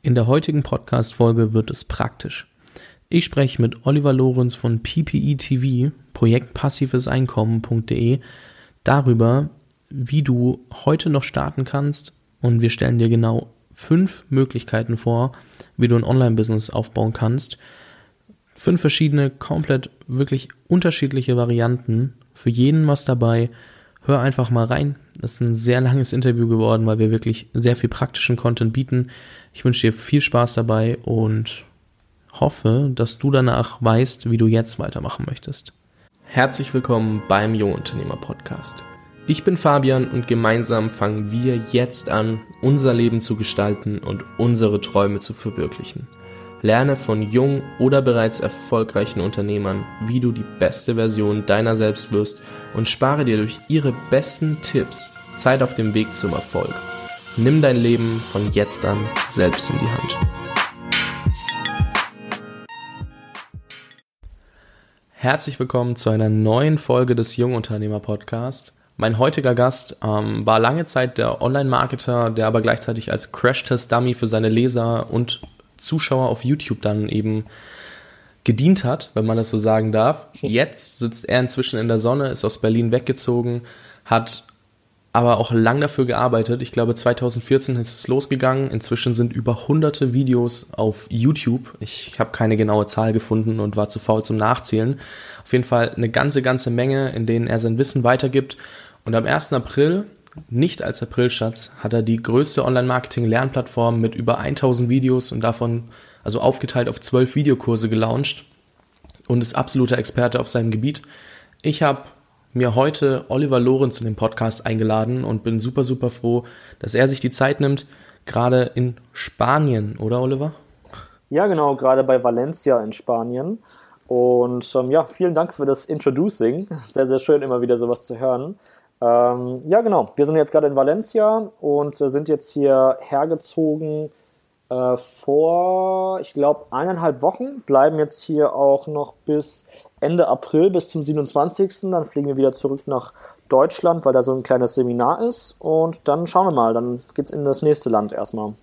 In der heutigen Podcast-Folge wird es praktisch. Ich spreche mit Oliver Lorenz von PPE TV, Projekt passives Einkommen.de, darüber, wie du heute noch starten kannst und wir stellen dir genau fünf Möglichkeiten vor, wie du ein Online-Business aufbauen kannst. Fünf verschiedene, komplett wirklich unterschiedliche Varianten. Für jeden was dabei. Hör einfach mal rein. Das ist ein sehr langes Interview geworden, weil wir wirklich sehr viel praktischen Content bieten. Ich wünsche dir viel Spaß dabei und hoffe, dass du danach weißt, wie du jetzt weitermachen möchtest. Herzlich willkommen beim Jungunternehmer Podcast. Ich bin Fabian und gemeinsam fangen wir jetzt an, unser Leben zu gestalten und unsere Träume zu verwirklichen. Lerne von jungen oder bereits erfolgreichen Unternehmern, wie du die beste Version deiner selbst wirst und spare dir durch ihre besten Tipps Zeit auf dem Weg zum Erfolg. Nimm dein Leben von jetzt an selbst in die Hand. Herzlich willkommen zu einer neuen Folge des Jungunternehmer Podcast. Mein heutiger Gast ähm, war lange Zeit der Online-Marketer, der aber gleichzeitig als Crash-Test-Dummy für seine Leser und Zuschauer auf YouTube dann eben gedient hat, wenn man das so sagen darf. Jetzt sitzt er inzwischen in der Sonne, ist aus Berlin weggezogen, hat aber auch lang dafür gearbeitet. Ich glaube, 2014 ist es losgegangen. Inzwischen sind über hunderte Videos auf YouTube. Ich habe keine genaue Zahl gefunden und war zu faul zum Nachzählen. Auf jeden Fall eine ganze, ganze Menge, in denen er sein Wissen weitergibt. Und am 1. April, nicht als Aprilschatz, hat er die größte Online-Marketing-Lernplattform mit über 1000 Videos und davon, also aufgeteilt auf 12 Videokurse gelauncht und ist absoluter Experte auf seinem Gebiet. Ich habe mir heute Oliver Lorenz in den Podcast eingeladen und bin super, super froh, dass er sich die Zeit nimmt, gerade in Spanien, oder Oliver? Ja, genau, gerade bei Valencia in Spanien. Und ähm, ja, vielen Dank für das Introducing. Sehr, sehr schön, immer wieder sowas zu hören. Ähm, ja, genau, wir sind jetzt gerade in Valencia und äh, sind jetzt hier hergezogen äh, vor, ich glaube, eineinhalb Wochen. Bleiben jetzt hier auch noch bis Ende April bis zum 27. Dann fliegen wir wieder zurück nach Deutschland, weil da so ein kleines Seminar ist. Und dann schauen wir mal, dann geht es in das nächste Land erstmal.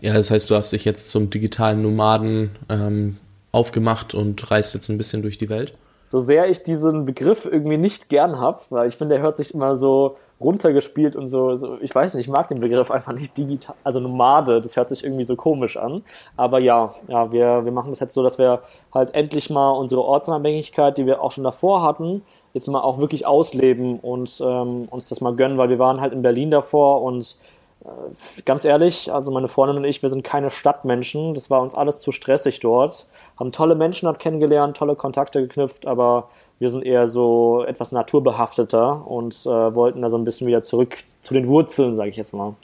Ja, das heißt, du hast dich jetzt zum digitalen Nomaden ähm, aufgemacht und reist jetzt ein bisschen durch die Welt? So sehr ich diesen Begriff irgendwie nicht gern habe, weil ich finde, der hört sich immer so runtergespielt und so, so, ich weiß nicht, ich mag den Begriff einfach nicht digital, also Nomade, das hört sich irgendwie so komisch an. Aber ja, ja, wir, wir machen das jetzt so, dass wir halt endlich mal unsere Ortsunabhängigkeit, die wir auch schon davor hatten, jetzt mal auch wirklich ausleben und ähm, uns das mal gönnen, weil wir waren halt in Berlin davor und äh, ganz ehrlich, also meine Freundin und ich, wir sind keine Stadtmenschen, das war uns alles zu stressig dort, haben tolle Menschen dort kennengelernt, tolle Kontakte geknüpft, aber wir sind eher so etwas naturbehafteter und äh, wollten da so ein bisschen wieder zurück zu den Wurzeln, sage ich jetzt mal.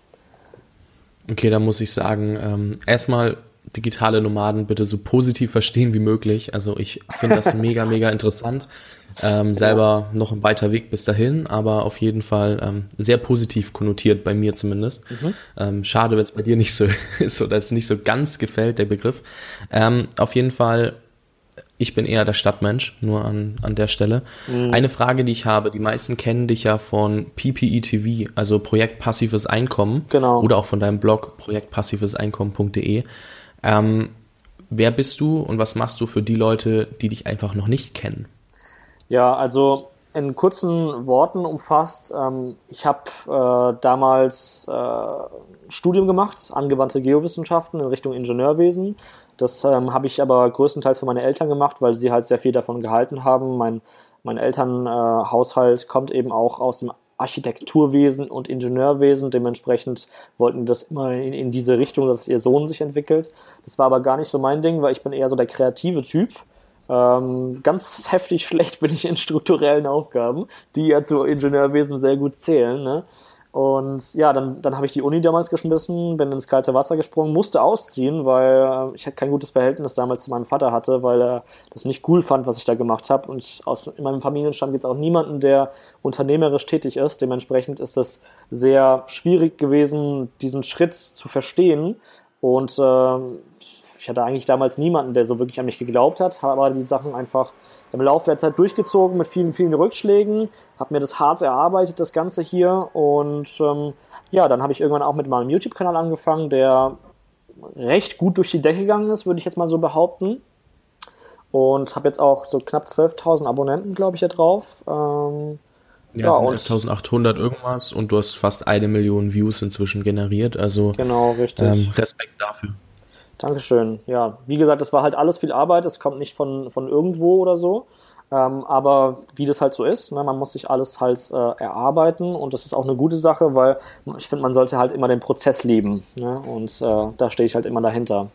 Okay, da muss ich sagen, ähm, erstmal digitale Nomaden bitte so positiv verstehen wie möglich. Also ich finde das mega, mega interessant. Ähm, selber noch ein weiter Weg bis dahin, aber auf jeden Fall ähm, sehr positiv konnotiert, bei mir zumindest. Mhm. Ähm, schade, wenn es bei dir nicht so ist oder es nicht so ganz gefällt, der Begriff. Ähm, auf jeden Fall ich bin eher der Stadtmensch, nur an, an der Stelle. Mhm. Eine Frage, die ich habe, die meisten kennen dich ja von PPE TV, also Projekt Passives Einkommen. Genau. Oder auch von deinem Blog projektpassiveseinkommen.de. Ähm, wer bist du und was machst du für die Leute, die dich einfach noch nicht kennen? Ja, also in kurzen Worten umfasst, ähm, ich habe äh, damals äh, Studium gemacht, angewandte Geowissenschaften in Richtung Ingenieurwesen das ähm, habe ich aber größtenteils für meine Eltern gemacht, weil sie halt sehr viel davon gehalten haben. Mein, mein Elternhaushalt äh, kommt eben auch aus dem Architekturwesen und Ingenieurwesen. Dementsprechend wollten das immer in, in, diese Richtung, dass ihr Sohn sich entwickelt. Das war aber gar nicht so mein Ding, weil ich bin eher so der kreative Typ. Ähm, ganz heftig schlecht bin ich in strukturellen Aufgaben, die ja zu Ingenieurwesen sehr gut zählen. Ne? Und ja, dann, dann habe ich die Uni damals geschmissen, bin ins kalte Wasser gesprungen, musste ausziehen, weil ich kein gutes Verhältnis damals zu meinem Vater hatte, weil er das nicht cool fand, was ich da gemacht habe. Und aus, in meinem Familienstand gibt es auch niemanden, der unternehmerisch tätig ist. Dementsprechend ist es sehr schwierig gewesen, diesen Schritt zu verstehen. Und äh, ich hatte eigentlich damals niemanden, der so wirklich an mich geglaubt hat, habe aber die Sachen einfach im Laufe der Zeit durchgezogen mit vielen, vielen Rückschlägen, habe mir das hart erarbeitet, das Ganze hier und ähm, ja, dann habe ich irgendwann auch mit meinem YouTube-Kanal angefangen, der recht gut durch die Decke gegangen ist, würde ich jetzt mal so behaupten. Und habe jetzt auch so knapp 12.000 Abonnenten, glaube ich, hier drauf. Ähm, ja, ja sind 1800 irgendwas und du hast fast eine Million Views inzwischen generiert. Also genau, richtig. Ähm, Respekt dafür. Dankeschön. Ja, wie gesagt, das war halt alles viel Arbeit. Es kommt nicht von, von irgendwo oder so. Ähm, aber wie das halt so ist, ne, man muss sich alles halt äh, erarbeiten und das ist auch eine gute Sache, weil ich finde, man sollte halt immer den Prozess lieben. Ne? Und äh, da stehe ich halt immer dahinter.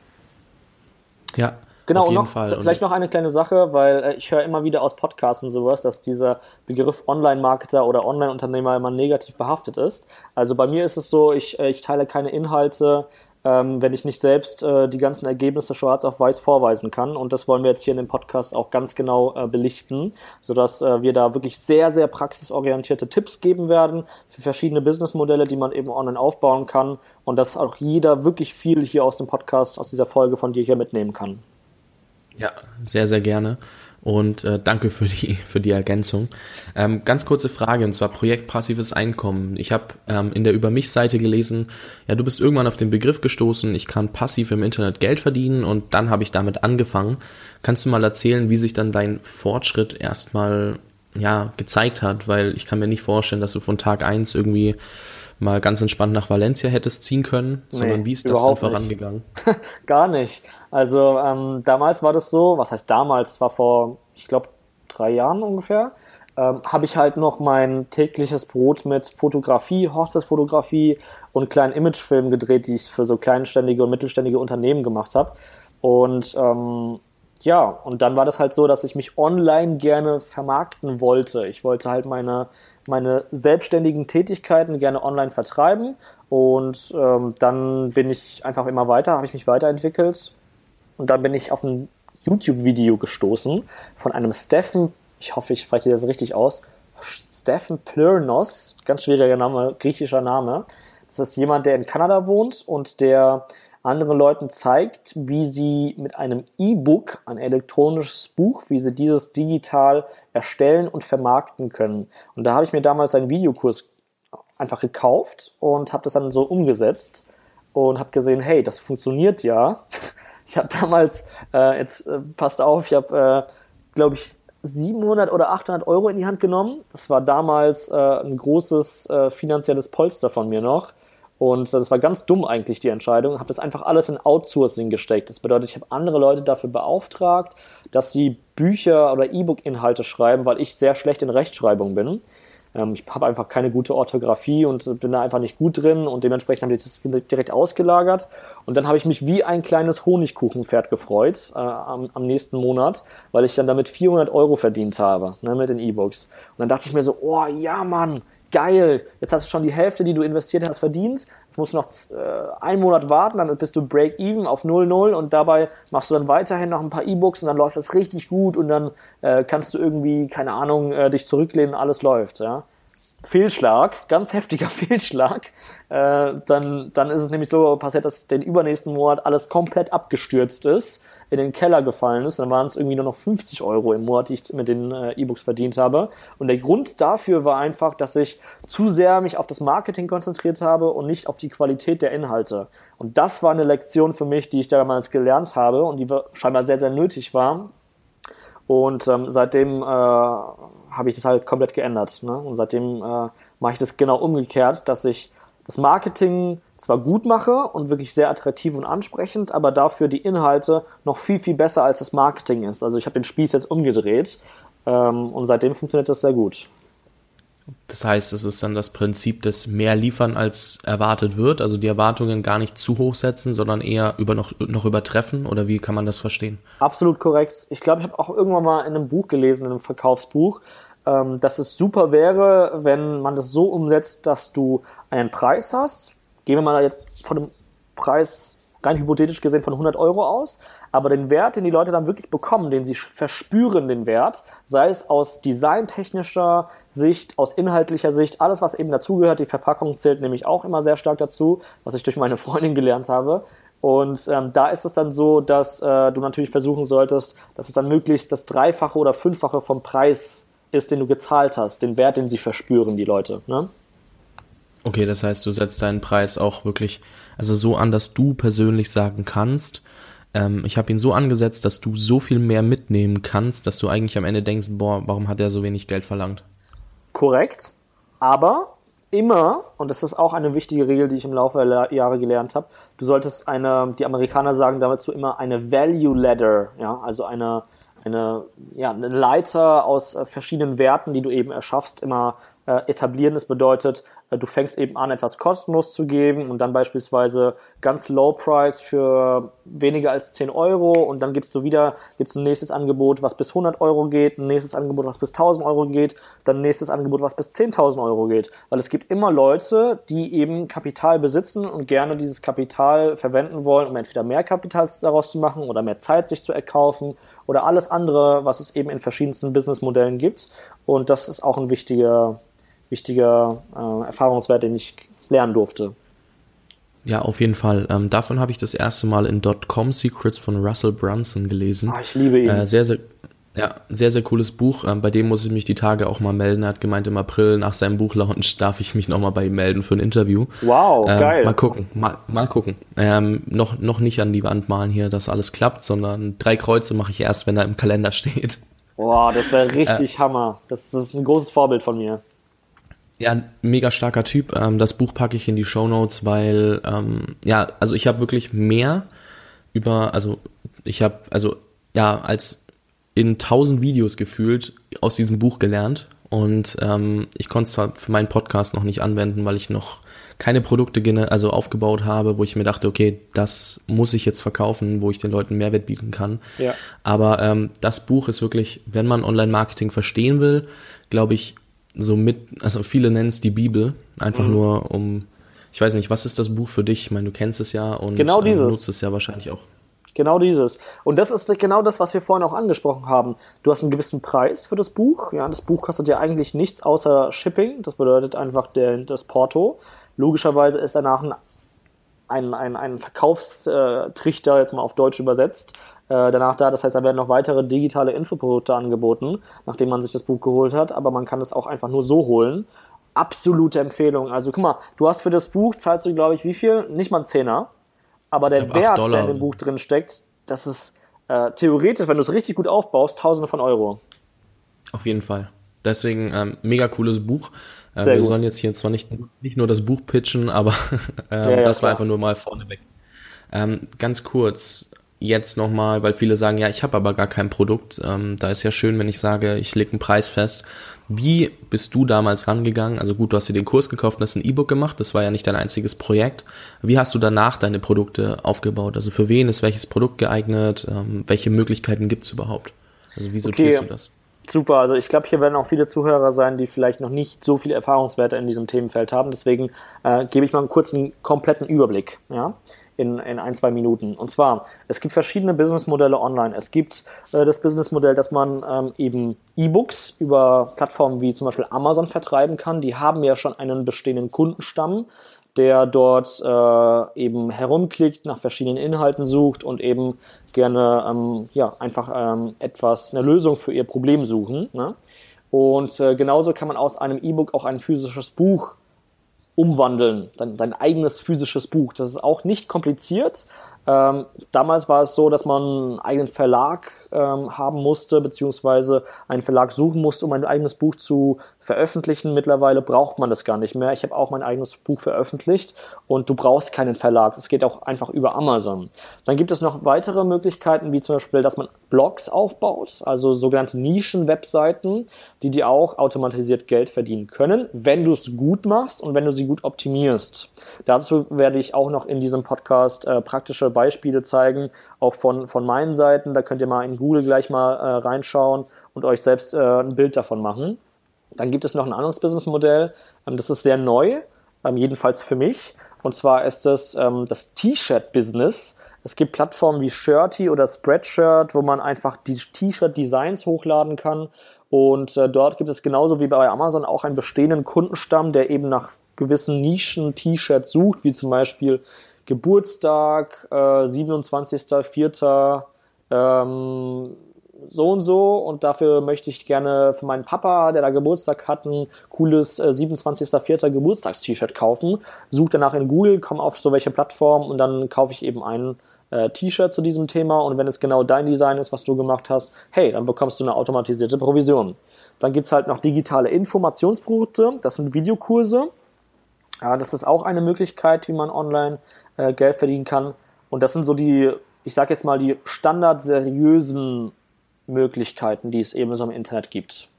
Ja. Genau, auf jeden und noch, Fall. vielleicht noch eine kleine Sache, weil äh, ich höre immer wieder aus Podcasts und sowas, dass dieser Begriff Online-Marketer oder Online-Unternehmer immer negativ behaftet ist. Also bei mir ist es so, ich, äh, ich teile keine Inhalte, ähm, wenn ich nicht selbst äh, die ganzen Ergebnisse schwarz auf weiß vorweisen kann. Und das wollen wir jetzt hier in dem Podcast auch ganz genau äh, belichten, sodass äh, wir da wirklich sehr, sehr praxisorientierte Tipps geben werden für verschiedene Businessmodelle, die man eben online aufbauen kann und dass auch jeder wirklich viel hier aus dem Podcast, aus dieser Folge von dir hier mitnehmen kann. Ja, sehr, sehr gerne und äh, danke für die, für die Ergänzung. Ähm, ganz kurze Frage, und zwar Projekt passives Einkommen. Ich habe ähm, in der Über mich-Seite gelesen, ja, du bist irgendwann auf den Begriff gestoßen, ich kann passiv im Internet Geld verdienen und dann habe ich damit angefangen. Kannst du mal erzählen, wie sich dann dein Fortschritt erstmal ja, gezeigt hat? Weil ich kann mir nicht vorstellen, dass du von Tag eins irgendwie mal ganz entspannt nach Valencia hättest ziehen können, sondern wie ist das denn vorangegangen? Gar nicht. Also ähm, damals war das so, was heißt damals, war vor, ich glaube, drei Jahren ungefähr, ähm, habe ich halt noch mein tägliches Brot mit Fotografie, Hochzeitsfotografie und kleinen Imagefilmen gedreht, die ich für so kleinständige und mittelständige Unternehmen gemacht habe. Und ähm, ja, und dann war das halt so, dass ich mich online gerne vermarkten wollte. Ich wollte halt meine meine selbstständigen Tätigkeiten gerne online vertreiben und ähm, dann bin ich einfach immer weiter, habe ich mich weiterentwickelt und dann bin ich auf ein YouTube-Video gestoßen von einem Stefan, ich hoffe, ich spreche das richtig aus, Stefan Plurnos, ganz schwieriger Name, griechischer Name. Das ist jemand, der in Kanada wohnt und der anderen Leuten zeigt, wie sie mit einem E-Book, ein elektronisches Buch, wie sie dieses digital erstellen und vermarkten können. Und da habe ich mir damals einen Videokurs einfach gekauft und habe das dann so umgesetzt und habe gesehen, hey, das funktioniert ja. Ich habe damals, äh, jetzt äh, passt auf, ich habe, äh, glaube ich, 700 oder 800 Euro in die Hand genommen. Das war damals äh, ein großes äh, finanzielles Polster von mir noch. Und das war ganz dumm eigentlich die Entscheidung. Ich habe das einfach alles in Outsourcing gesteckt. Das bedeutet, ich habe andere Leute dafür beauftragt, dass sie Bücher oder E-Book-Inhalte schreiben, weil ich sehr schlecht in Rechtschreibung bin. Ähm, ich habe einfach keine gute Orthographie und bin da einfach nicht gut drin und dementsprechend haben die das direkt ausgelagert. Und dann habe ich mich wie ein kleines Honigkuchenpferd gefreut äh, am, am, nächsten Monat, weil ich dann damit 400 Euro verdient habe ne, mit den E-Books. Und dann dachte ich mir so, oh ja Mann, geil, jetzt hast du schon die Hälfte, die du investiert hast, verdient. Musst noch äh, einen Monat warten, dann bist du Break-Even auf 0,0 und dabei machst du dann weiterhin noch ein paar E-Books und dann läuft das richtig gut und dann äh, kannst du irgendwie, keine Ahnung, äh, dich zurücklehnen, alles läuft. Ja? Fehlschlag, ganz heftiger Fehlschlag, äh, dann, dann ist es nämlich so passiert, dass den übernächsten Monat alles komplett abgestürzt ist in den Keller gefallen ist. Dann waren es irgendwie nur noch 50 Euro im Monat, die ich mit den äh, E-Books verdient habe. Und der Grund dafür war einfach, dass ich zu sehr mich auf das Marketing konzentriert habe und nicht auf die Qualität der Inhalte. Und das war eine Lektion für mich, die ich damals gelernt habe und die scheinbar sehr, sehr nötig war. Und ähm, seitdem äh, habe ich das halt komplett geändert. Ne? Und seitdem äh, mache ich das genau umgekehrt, dass ich das Marketing zwar gut mache und wirklich sehr attraktiv und ansprechend, aber dafür die Inhalte noch viel, viel besser als das Marketing ist. Also ich habe den Spieß jetzt umgedreht ähm, und seitdem funktioniert das sehr gut. Das heißt, es ist dann das Prinzip des mehr liefern als erwartet wird, also die Erwartungen gar nicht zu hoch setzen, sondern eher über noch, noch übertreffen oder wie kann man das verstehen? Absolut korrekt. Ich glaube, ich habe auch irgendwann mal in einem Buch gelesen, in einem Verkaufsbuch, ähm, dass es super wäre, wenn man das so umsetzt, dass du einen Preis hast. Gehen wir mal jetzt von einem Preis rein hypothetisch gesehen von 100 Euro aus, aber den Wert, den die Leute dann wirklich bekommen, den sie verspüren, den Wert, sei es aus designtechnischer Sicht, aus inhaltlicher Sicht, alles, was eben dazugehört, die Verpackung zählt nämlich auch immer sehr stark dazu, was ich durch meine Freundin gelernt habe. Und ähm, da ist es dann so, dass äh, du natürlich versuchen solltest, dass es dann möglichst das Dreifache oder Fünffache vom Preis ist, den du gezahlt hast, den Wert, den sie verspüren, die Leute. Ne? Okay, das heißt, du setzt deinen Preis auch wirklich, also so an, dass du persönlich sagen kannst, ähm, ich habe ihn so angesetzt, dass du so viel mehr mitnehmen kannst, dass du eigentlich am Ende denkst, boah, warum hat er so wenig Geld verlangt? Korrekt, aber immer, und das ist auch eine wichtige Regel, die ich im Laufe der Jahre gelernt habe, du solltest eine, die Amerikaner sagen dazu immer eine Value Ladder, ja, also eine, eine, ja, eine Leiter aus äh, verschiedenen Werten, die du eben erschaffst, immer äh, etablieren. Das bedeutet, äh, du fängst eben an, etwas kostenlos zu geben und dann beispielsweise ganz low price für weniger als 10 Euro und dann gibst du wieder, gibt's ein nächstes Angebot, was bis 100 Euro geht, ein nächstes Angebot, was bis 1000 Euro geht, dann ein nächstes Angebot, was bis 10.000 Euro geht. Weil es gibt immer Leute, die eben Kapital besitzen und gerne dieses Kapital verwenden wollen, um entweder mehr Kapital daraus zu machen oder mehr Zeit sich zu erkaufen oder alles andere, was es eben in verschiedensten Businessmodellen gibt. Und das ist auch ein wichtiger, wichtiger äh, Erfahrungswert, den ich lernen durfte. Ja, auf jeden Fall. Ähm, davon habe ich das erste Mal in Dotcom Secrets von Russell Brunson gelesen. Ah, ich liebe ihn. Äh, sehr, sehr, ja, sehr, sehr cooles Buch. Ähm, bei dem muss ich mich die Tage auch mal melden. Er hat gemeint, im April nach seinem Buchlaunch darf ich mich nochmal bei ihm melden für ein Interview. Wow, ähm, geil. Mal gucken, mal, mal gucken. Ähm, noch, noch nicht an die Wand malen hier, dass alles klappt, sondern drei Kreuze mache ich erst, wenn er im Kalender steht. Boah, das wäre richtig äh, Hammer. Das, das ist ein großes Vorbild von mir. Ja, mega starker Typ. Ähm, das Buch packe ich in die Show Notes, weil ähm, ja, also ich habe wirklich mehr über, also ich habe, also ja, als in tausend Videos gefühlt aus diesem Buch gelernt und ähm, ich konnte es zwar für meinen Podcast noch nicht anwenden, weil ich noch keine Produkte also aufgebaut habe, wo ich mir dachte, okay, das muss ich jetzt verkaufen, wo ich den Leuten Mehrwert bieten kann. Ja. Aber ähm, das Buch ist wirklich, wenn man Online-Marketing verstehen will, glaube ich, so mit, also viele nennen es die Bibel, einfach mhm. nur um, ich weiß nicht, was ist das Buch für dich? Ich meine, du kennst es ja und genau. Ähm, nutzt es ja wahrscheinlich auch. Genau dieses. Und das ist genau das, was wir vorhin auch angesprochen haben. Du hast einen gewissen Preis für das Buch. Ja, das Buch kostet ja eigentlich nichts außer Shipping. Das bedeutet einfach der, das Porto. Logischerweise ist danach ein, ein, ein, ein Verkaufstrichter, jetzt mal auf Deutsch übersetzt, äh, danach da. Das heißt, da werden noch weitere digitale Infoprodukte angeboten, nachdem man sich das Buch geholt hat, aber man kann es auch einfach nur so holen. Absolute Empfehlung. Also guck mal, du hast für das Buch, zahlst du, glaube ich, wie viel? Nicht mal ein Zehner. Aber der Wert, der in dem Buch drin steckt, das ist äh, theoretisch, wenn du es richtig gut aufbaust, tausende von Euro. Auf jeden Fall. Deswegen ähm, mega cooles Buch. Äh, wir gut. sollen jetzt hier zwar nicht, nicht nur das Buch pitchen, aber äh, ja, ja, das war einfach nur mal vorneweg. Ähm, ganz kurz, jetzt nochmal, weil viele sagen, ja, ich habe aber gar kein Produkt. Ähm, da ist ja schön, wenn ich sage, ich lege einen Preis fest. Wie bist du damals rangegangen? Also gut, du hast dir den Kurs gekauft und hast ein E-Book gemacht. Das war ja nicht dein einziges Projekt. Wie hast du danach deine Produkte aufgebaut? Also für wen ist welches Produkt geeignet? Ähm, welche Möglichkeiten gibt's überhaupt? Also wie sortierst okay. du das? Super, also ich glaube, hier werden auch viele Zuhörer sein, die vielleicht noch nicht so viele Erfahrungswerte in diesem Themenfeld haben. Deswegen äh, gebe ich mal einen kurzen, kompletten Überblick. Ja? In, in ein, zwei Minuten. Und zwar, es gibt verschiedene Businessmodelle online. Es gibt äh, das Businessmodell, dass man ähm, eben E-Books über Plattformen wie zum Beispiel Amazon vertreiben kann. Die haben ja schon einen bestehenden Kundenstamm, der dort äh, eben herumklickt, nach verschiedenen Inhalten sucht und eben gerne ähm, ja, einfach ähm, etwas, eine Lösung für ihr Problem suchen. Ne? Und äh, genauso kann man aus einem E-Book auch ein physisches Buch umwandeln, dein, dein eigenes physisches Buch. Das ist auch nicht kompliziert. Ähm, damals war es so, dass man einen eigenen Verlag ähm, haben musste, beziehungsweise einen Verlag suchen musste, um ein eigenes Buch zu veröffentlichen. Mittlerweile braucht man das gar nicht mehr. Ich habe auch mein eigenes Buch veröffentlicht und du brauchst keinen Verlag. Es geht auch einfach über Amazon. Dann gibt es noch weitere Möglichkeiten, wie zum Beispiel, dass man Blogs aufbaut, also sogenannte Nischen-Webseiten, die dir auch automatisiert Geld verdienen können, wenn du es gut machst und wenn du sie gut optimierst. Dazu werde ich auch noch in diesem Podcast äh, praktische Beispiele zeigen, auch von, von meinen Seiten. Da könnt ihr mal in Google gleich mal äh, reinschauen und euch selbst äh, ein Bild davon machen. Dann gibt es noch ein anderes Businessmodell, ähm, das ist sehr neu, ähm, jedenfalls für mich. Und zwar ist das ähm, das T-Shirt-Business. Es gibt Plattformen wie Shirty oder Spreadshirt, wo man einfach die T-Shirt-Designs hochladen kann. Und äh, dort gibt es genauso wie bei Amazon auch einen bestehenden Kundenstamm, der eben nach gewissen Nischen-T-Shirts sucht, wie zum Beispiel Geburtstag, äh, 27.04., ähm, so und so und dafür möchte ich gerne für meinen Papa, der da Geburtstag hat, ein cooles äh, 27.04. Geburtstagst-T-Shirt kaufen. Suche danach in Google, komme auf so welche Plattform und dann kaufe ich eben ein äh, T-Shirt zu diesem Thema und wenn es genau dein Design ist, was du gemacht hast, hey, dann bekommst du eine automatisierte Provision. Dann gibt's halt noch digitale Informationsprodukte, das sind Videokurse. Ja, das ist auch eine Möglichkeit, wie man online äh, Geld verdienen kann. Und das sind so die, ich sage jetzt mal, die standardseriösen Möglichkeiten, die es eben so im Internet gibt.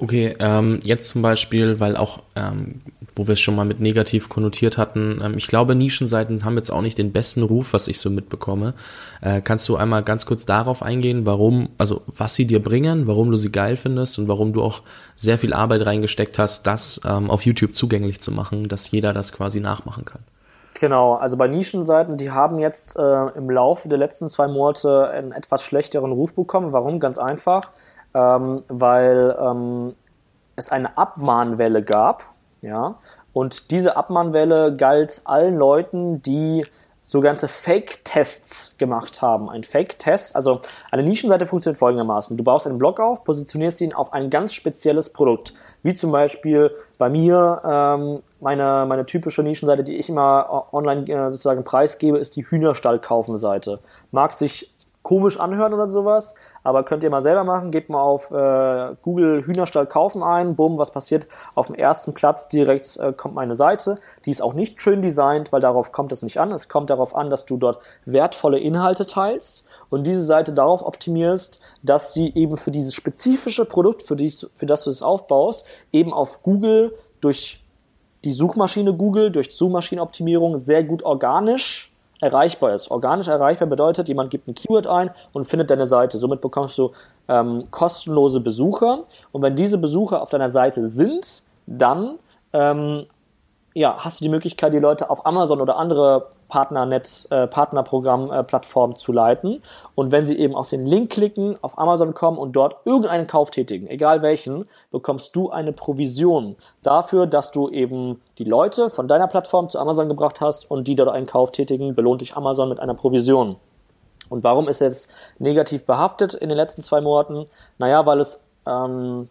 Okay, ähm, jetzt zum Beispiel, weil auch, ähm, wo wir es schon mal mit negativ konnotiert hatten, ähm, ich glaube, Nischenseiten haben jetzt auch nicht den besten Ruf, was ich so mitbekomme. Äh, kannst du einmal ganz kurz darauf eingehen, warum, also was sie dir bringen, warum du sie geil findest und warum du auch sehr viel Arbeit reingesteckt hast, das ähm, auf YouTube zugänglich zu machen, dass jeder das quasi nachmachen kann? Genau, also bei Nischenseiten, die haben jetzt äh, im Laufe der letzten zwei Monate einen etwas schlechteren Ruf bekommen. Warum? Ganz einfach ähm, weil ähm, es eine Abmahnwelle gab, ja, und diese Abmahnwelle galt allen Leuten, die sogenannte Fake-Tests gemacht haben. Ein Fake-Test, also eine Nischenseite funktioniert folgendermaßen. Du baust einen Blog auf, positionierst ihn auf ein ganz spezielles Produkt. Wie zum Beispiel bei mir, ähm, meine, meine typische Nischenseite, die ich immer online äh, sozusagen preisgebe, ist die Hühnerstall-Kaufen-Seite. Mag sich komisch anhören oder sowas, aber könnt ihr mal selber machen. Gebt mal auf äh, Google Hühnerstall kaufen ein. Bumm, was passiert? Auf dem ersten Platz direkt äh, kommt meine Seite. Die ist auch nicht schön designt, weil darauf kommt es nicht an. Es kommt darauf an, dass du dort wertvolle Inhalte teilst und diese Seite darauf optimierst, dass sie eben für dieses spezifische Produkt, für, die, für das du es aufbaust, eben auf Google durch die Suchmaschine Google, durch Suchmaschinenoptimierung sehr gut organisch erreichbar ist. Organisch erreichbar bedeutet, jemand gibt ein Keyword ein und findet deine Seite. Somit bekommst du ähm, kostenlose Besucher. Und wenn diese Besucher auf deiner Seite sind, dann ähm, ja, hast du die Möglichkeit, die Leute auf Amazon oder andere Partnernet, äh, Partnerprogramm-Plattformen äh, zu leiten. Und wenn sie eben auf den Link klicken, auf Amazon kommen und dort irgendeinen Kauf tätigen, egal welchen, bekommst du eine Provision dafür, dass du eben die Leute von deiner Plattform zu Amazon gebracht hast und die dort einen Kauf tätigen, belohnt dich Amazon mit einer Provision. Und warum ist jetzt negativ behaftet in den letzten zwei Monaten? Naja, weil es ähm,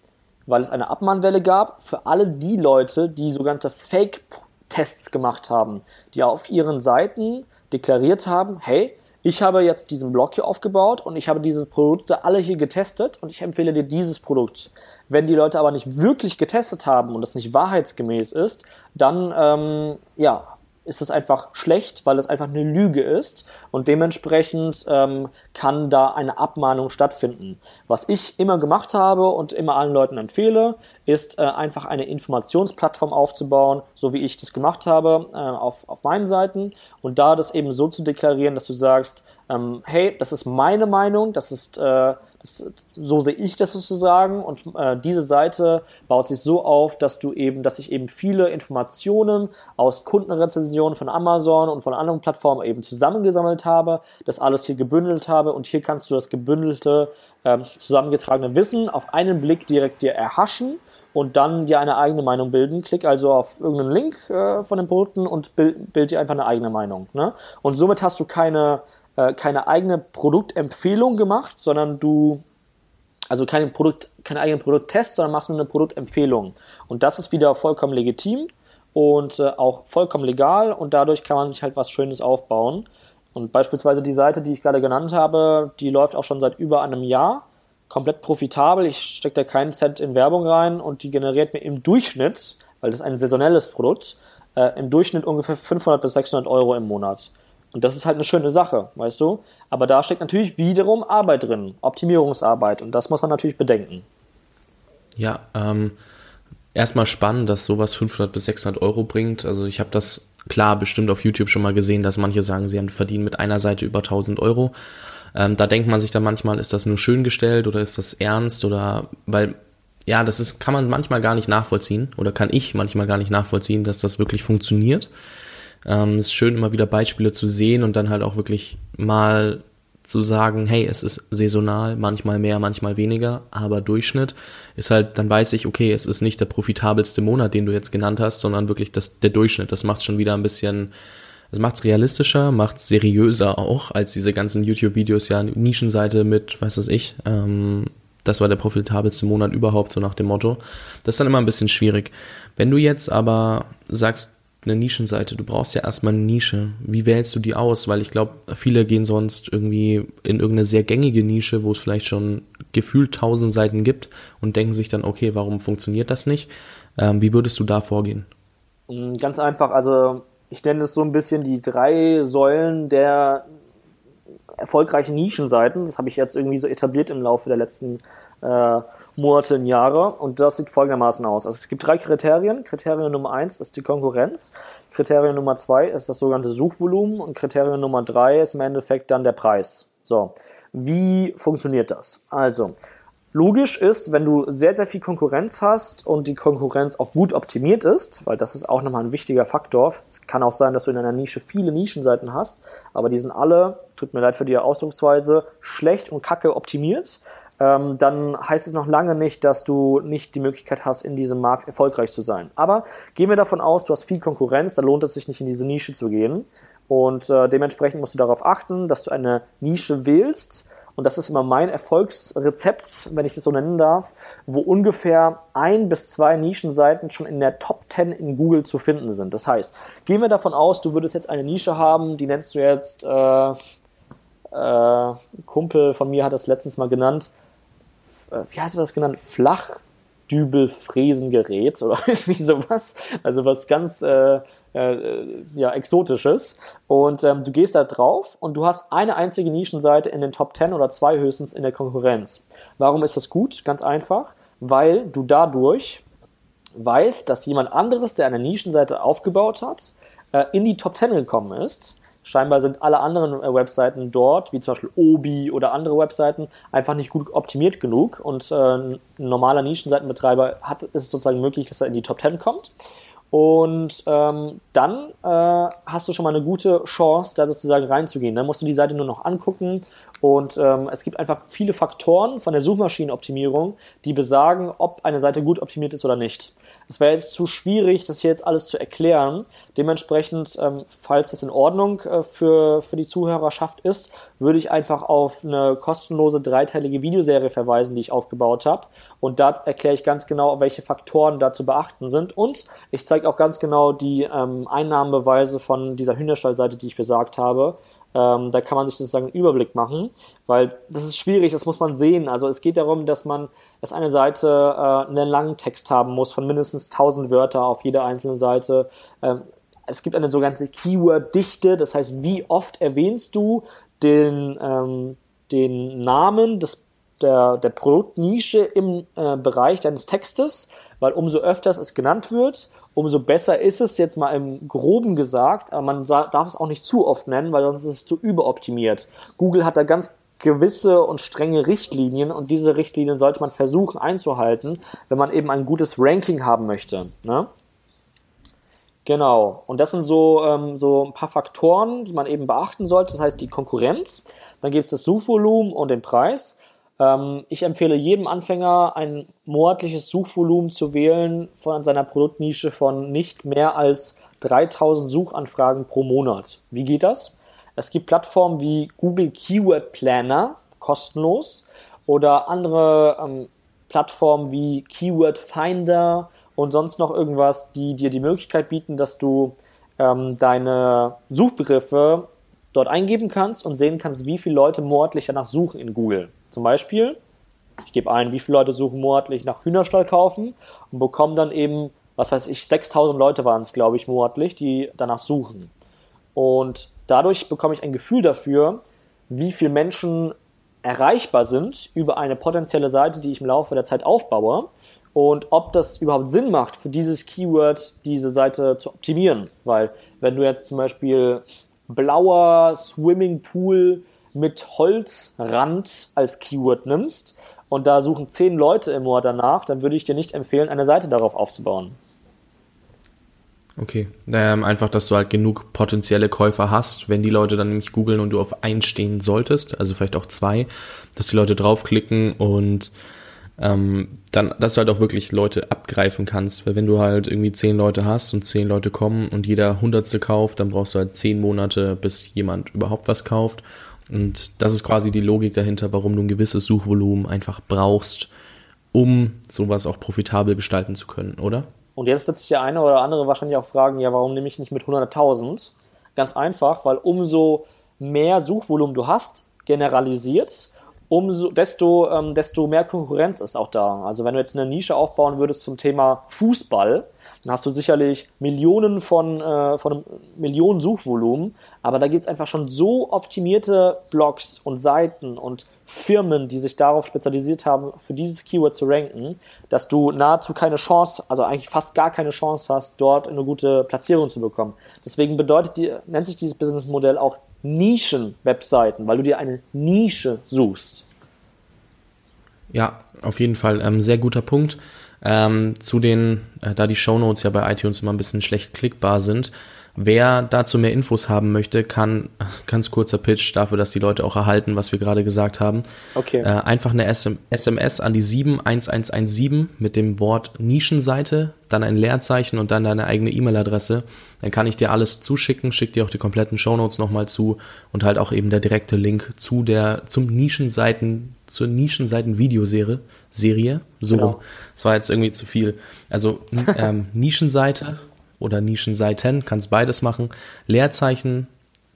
weil es eine Abmahnwelle gab für alle die Leute, die sogenannte Fake-Tests gemacht haben, die auf ihren Seiten deklariert haben, hey, ich habe jetzt diesen Blog hier aufgebaut und ich habe diese Produkte alle hier getestet und ich empfehle dir dieses Produkt. Wenn die Leute aber nicht wirklich getestet haben und es nicht wahrheitsgemäß ist, dann ähm, ja, ist es einfach schlecht, weil es einfach eine Lüge ist und dementsprechend ähm, kann da eine Abmahnung stattfinden. Was ich immer gemacht habe und immer allen Leuten empfehle, ist äh, einfach eine Informationsplattform aufzubauen, so wie ich das gemacht habe äh, auf, auf meinen Seiten und da das eben so zu deklarieren, dass du sagst, ähm, hey, das ist meine Meinung, das ist äh, so sehe ich das sozusagen. Und äh, diese Seite baut sich so auf, dass du eben, dass ich eben viele Informationen aus Kundenrezensionen von Amazon und von anderen Plattformen eben zusammengesammelt habe, das alles hier gebündelt habe und hier kannst du das gebündelte, äh, zusammengetragene Wissen auf einen Blick direkt dir erhaschen und dann dir eine eigene Meinung bilden. Klick also auf irgendeinen Link äh, von den Produkten und bild, bild dir einfach eine eigene Meinung. Ne? Und somit hast du keine äh, keine eigene Produktempfehlung gemacht, sondern du, also kein Produkt, keine eigenen Produkttests, sondern machst nur eine Produktempfehlung. Und das ist wieder vollkommen legitim und äh, auch vollkommen legal und dadurch kann man sich halt was Schönes aufbauen. Und beispielsweise die Seite, die ich gerade genannt habe, die läuft auch schon seit über einem Jahr. Komplett profitabel. Ich stecke da keinen Cent in Werbung rein und die generiert mir im Durchschnitt, weil das ein saisonelles Produkt, äh, im Durchschnitt ungefähr 500 bis 600 Euro im Monat. Und das ist halt eine schöne Sache, weißt du? Aber da steckt natürlich wiederum Arbeit drin, Optimierungsarbeit. Und das muss man natürlich bedenken. Ja, ähm, erstmal spannend, dass sowas 500 bis 600 Euro bringt. Also ich habe das klar bestimmt auf YouTube schon mal gesehen, dass manche sagen, sie haben verdienen mit einer Seite über 1000 Euro. Ähm, da denkt man sich dann manchmal, ist das nur schön gestellt oder ist das ernst oder weil ja, das ist kann man manchmal gar nicht nachvollziehen oder kann ich manchmal gar nicht nachvollziehen, dass das wirklich funktioniert. Ähm, es ist schön, immer wieder Beispiele zu sehen und dann halt auch wirklich mal zu sagen, hey, es ist saisonal, manchmal mehr, manchmal weniger, aber Durchschnitt ist halt, dann weiß ich, okay, es ist nicht der profitabelste Monat, den du jetzt genannt hast, sondern wirklich das, der Durchschnitt. Das macht schon wieder ein bisschen Es macht es realistischer, macht es seriöser auch, als diese ganzen YouTube-Videos, ja, Nischenseite mit, weiß was ich, ähm, das war der profitabelste Monat überhaupt, so nach dem Motto. Das ist dann immer ein bisschen schwierig. Wenn du jetzt aber sagst, eine Nischenseite, du brauchst ja erstmal eine Nische. Wie wählst du die aus? Weil ich glaube, viele gehen sonst irgendwie in irgendeine sehr gängige Nische, wo es vielleicht schon gefühlt tausend Seiten gibt und denken sich dann, okay, warum funktioniert das nicht? Ähm, wie würdest du da vorgehen? Mm, ganz einfach, also ich nenne es so ein bisschen die drei Säulen der erfolgreichen Nischenseiten. Das habe ich jetzt irgendwie so etabliert im Laufe der letzten äh, Monate und Jahre. Und das sieht folgendermaßen aus. Also es gibt drei Kriterien. Kriterium Nummer eins ist die Konkurrenz. Kriterium Nummer zwei ist das sogenannte Suchvolumen und Kriterium Nummer drei ist im Endeffekt dann der Preis. So, wie funktioniert das? Also, Logisch ist, wenn du sehr, sehr viel Konkurrenz hast und die Konkurrenz auch gut optimiert ist, weil das ist auch nochmal ein wichtiger Faktor. Es kann auch sein, dass du in einer Nische viele Nischenseiten hast, aber die sind alle, tut mir leid für die Ausdrucksweise, schlecht und kacke optimiert. Ähm, dann heißt es noch lange nicht, dass du nicht die Möglichkeit hast, in diesem Markt erfolgreich zu sein. Aber gehen wir davon aus, du hast viel Konkurrenz, da lohnt es sich nicht in diese Nische zu gehen. Und äh, dementsprechend musst du darauf achten, dass du eine Nische wählst, und das ist immer mein Erfolgsrezept, wenn ich das so nennen darf, wo ungefähr ein bis zwei Nischenseiten schon in der Top 10 in Google zu finden sind. Das heißt, gehen wir davon aus, du würdest jetzt eine Nische haben, die nennst du jetzt, äh, äh, Kumpel von mir hat das letztens mal genannt, äh, wie heißt das genannt? Flach Dübelfräsengerät oder irgendwie sowas. Also was ganz äh, äh, ja, Exotisches. Und ähm, du gehst da drauf und du hast eine einzige Nischenseite in den Top 10 oder zwei höchstens in der Konkurrenz. Warum ist das gut? Ganz einfach, weil du dadurch weißt, dass jemand anderes, der eine Nischenseite aufgebaut hat, äh, in die Top 10 gekommen ist Scheinbar sind alle anderen äh, Webseiten dort, wie zum Beispiel Obi oder andere Webseiten, einfach nicht gut optimiert genug. Und äh, ein normaler Nischenseitenbetreiber hat, ist es sozusagen möglich, dass er in die Top 10 kommt. Und ähm, dann äh, hast du schon mal eine gute Chance, da sozusagen reinzugehen. Dann musst du die Seite nur noch angucken. Und ähm, es gibt einfach viele Faktoren von der Suchmaschinenoptimierung, die besagen, ob eine Seite gut optimiert ist oder nicht. Es wäre jetzt zu schwierig, das hier jetzt alles zu erklären. Dementsprechend, ähm, falls es in Ordnung äh, für, für die Zuhörerschaft ist, würde ich einfach auf eine kostenlose dreiteilige Videoserie verweisen, die ich aufgebaut habe. Und da erkläre ich ganz genau, welche Faktoren da zu beachten sind. Und ich zeige auch ganz genau die ähm, Einnahmenbeweise von dieser Hühnerstallseite, die ich besagt habe. Ähm, da kann man sich sozusagen einen Überblick machen, weil das ist schwierig, das muss man sehen. Also es geht darum, dass man, dass eine Seite äh, einen langen Text haben muss von mindestens 1000 Wörter auf jeder einzelne Seite. Ähm, es gibt eine sogenannte Keyword-Dichte, das heißt, wie oft erwähnst du den, ähm, den Namen des, der, der Produktnische im äh, Bereich deines Textes, weil umso öfters es genannt wird, umso besser ist es jetzt mal im Groben gesagt, aber man darf es auch nicht zu oft nennen, weil sonst ist es zu überoptimiert. Google hat da ganz gewisse und strenge Richtlinien und diese Richtlinien sollte man versuchen einzuhalten, wenn man eben ein gutes Ranking haben möchte. Ne? Genau. Und das sind so, ähm, so ein paar Faktoren, die man eben beachten sollte. Das heißt die Konkurrenz, dann gibt es das Suchvolumen und den Preis. Ähm, ich empfehle jedem Anfänger ein monatliches Suchvolumen zu wählen von seiner Produktnische von nicht mehr als 3000 Suchanfragen pro Monat. Wie geht das? Es gibt Plattformen wie Google Keyword Planner, kostenlos, oder andere ähm, Plattformen wie Keyword Finder und sonst noch irgendwas, die dir die Möglichkeit bieten, dass du ähm, deine Suchbegriffe dort eingeben kannst und sehen kannst, wie viele Leute monatlich danach suchen in Google. Zum Beispiel, ich gebe ein, wie viele Leute suchen monatlich nach Hühnerstall kaufen und bekommen dann eben, was weiß ich, 6000 Leute waren es, glaube ich, monatlich, die danach suchen. Und dadurch bekomme ich ein Gefühl dafür, wie viele Menschen erreichbar sind über eine potenzielle Seite, die ich im Laufe der Zeit aufbaue und ob das überhaupt Sinn macht, für dieses Keyword diese Seite zu optimieren. Weil wenn du jetzt zum Beispiel blauer Swimmingpool mit Holzrand als Keyword nimmst und da suchen zehn Leute im Monat danach, dann würde ich dir nicht empfehlen, eine Seite darauf aufzubauen. Okay, ähm, einfach, dass du halt genug potenzielle Käufer hast, wenn die Leute dann nämlich googeln und du auf einen stehen solltest, also vielleicht auch zwei, dass die Leute draufklicken und ähm, dann, dass du halt auch wirklich Leute abgreifen kannst. Weil wenn du halt irgendwie zehn Leute hast und zehn Leute kommen und jeder Hundertste kauft, dann brauchst du halt zehn Monate, bis jemand überhaupt was kauft. Und das ist quasi die Logik dahinter, warum du ein gewisses Suchvolumen einfach brauchst, um sowas auch profitabel gestalten zu können, oder? Und jetzt wird sich der eine oder andere wahrscheinlich auch fragen, ja, warum nehme ich nicht mit 100.000? Ganz einfach, weil umso mehr Suchvolumen du hast, generalisiert, umso desto, ähm, desto mehr Konkurrenz ist auch da. Also wenn du jetzt eine Nische aufbauen würdest zum Thema Fußball, dann hast du sicherlich Millionen von, äh, von Millionen Suchvolumen, aber da gibt es einfach schon so optimierte Blogs und Seiten und Firmen, die sich darauf spezialisiert haben, für dieses Keyword zu ranken, dass du nahezu keine Chance, also eigentlich fast gar keine Chance hast, dort eine gute Platzierung zu bekommen. Deswegen bedeutet die, nennt sich dieses Businessmodell auch Nischen-Webseiten, weil du dir eine Nische suchst. Ja, auf jeden Fall. Ähm, sehr guter Punkt. Ähm, zu den, äh, da die Shownotes ja bei iTunes immer ein bisschen schlecht klickbar sind, Wer dazu mehr Infos haben möchte, kann, ganz kurzer Pitch dafür, dass die Leute auch erhalten, was wir gerade gesagt haben. Okay. Äh, einfach eine SM SMS an die 71117 mit dem Wort Nischenseite, dann ein Leerzeichen und dann deine eigene E-Mail-Adresse. Dann kann ich dir alles zuschicken, schick dir auch die kompletten Shownotes nochmal zu und halt auch eben der direkte Link zu der, zum Nischenseiten, zur Nischenseiten-Videoserie, Serie, so genau. rum. Das war jetzt irgendwie zu viel. Also ähm, Nischenseite oder Nischenseiten, kannst beides machen. Leerzeichen,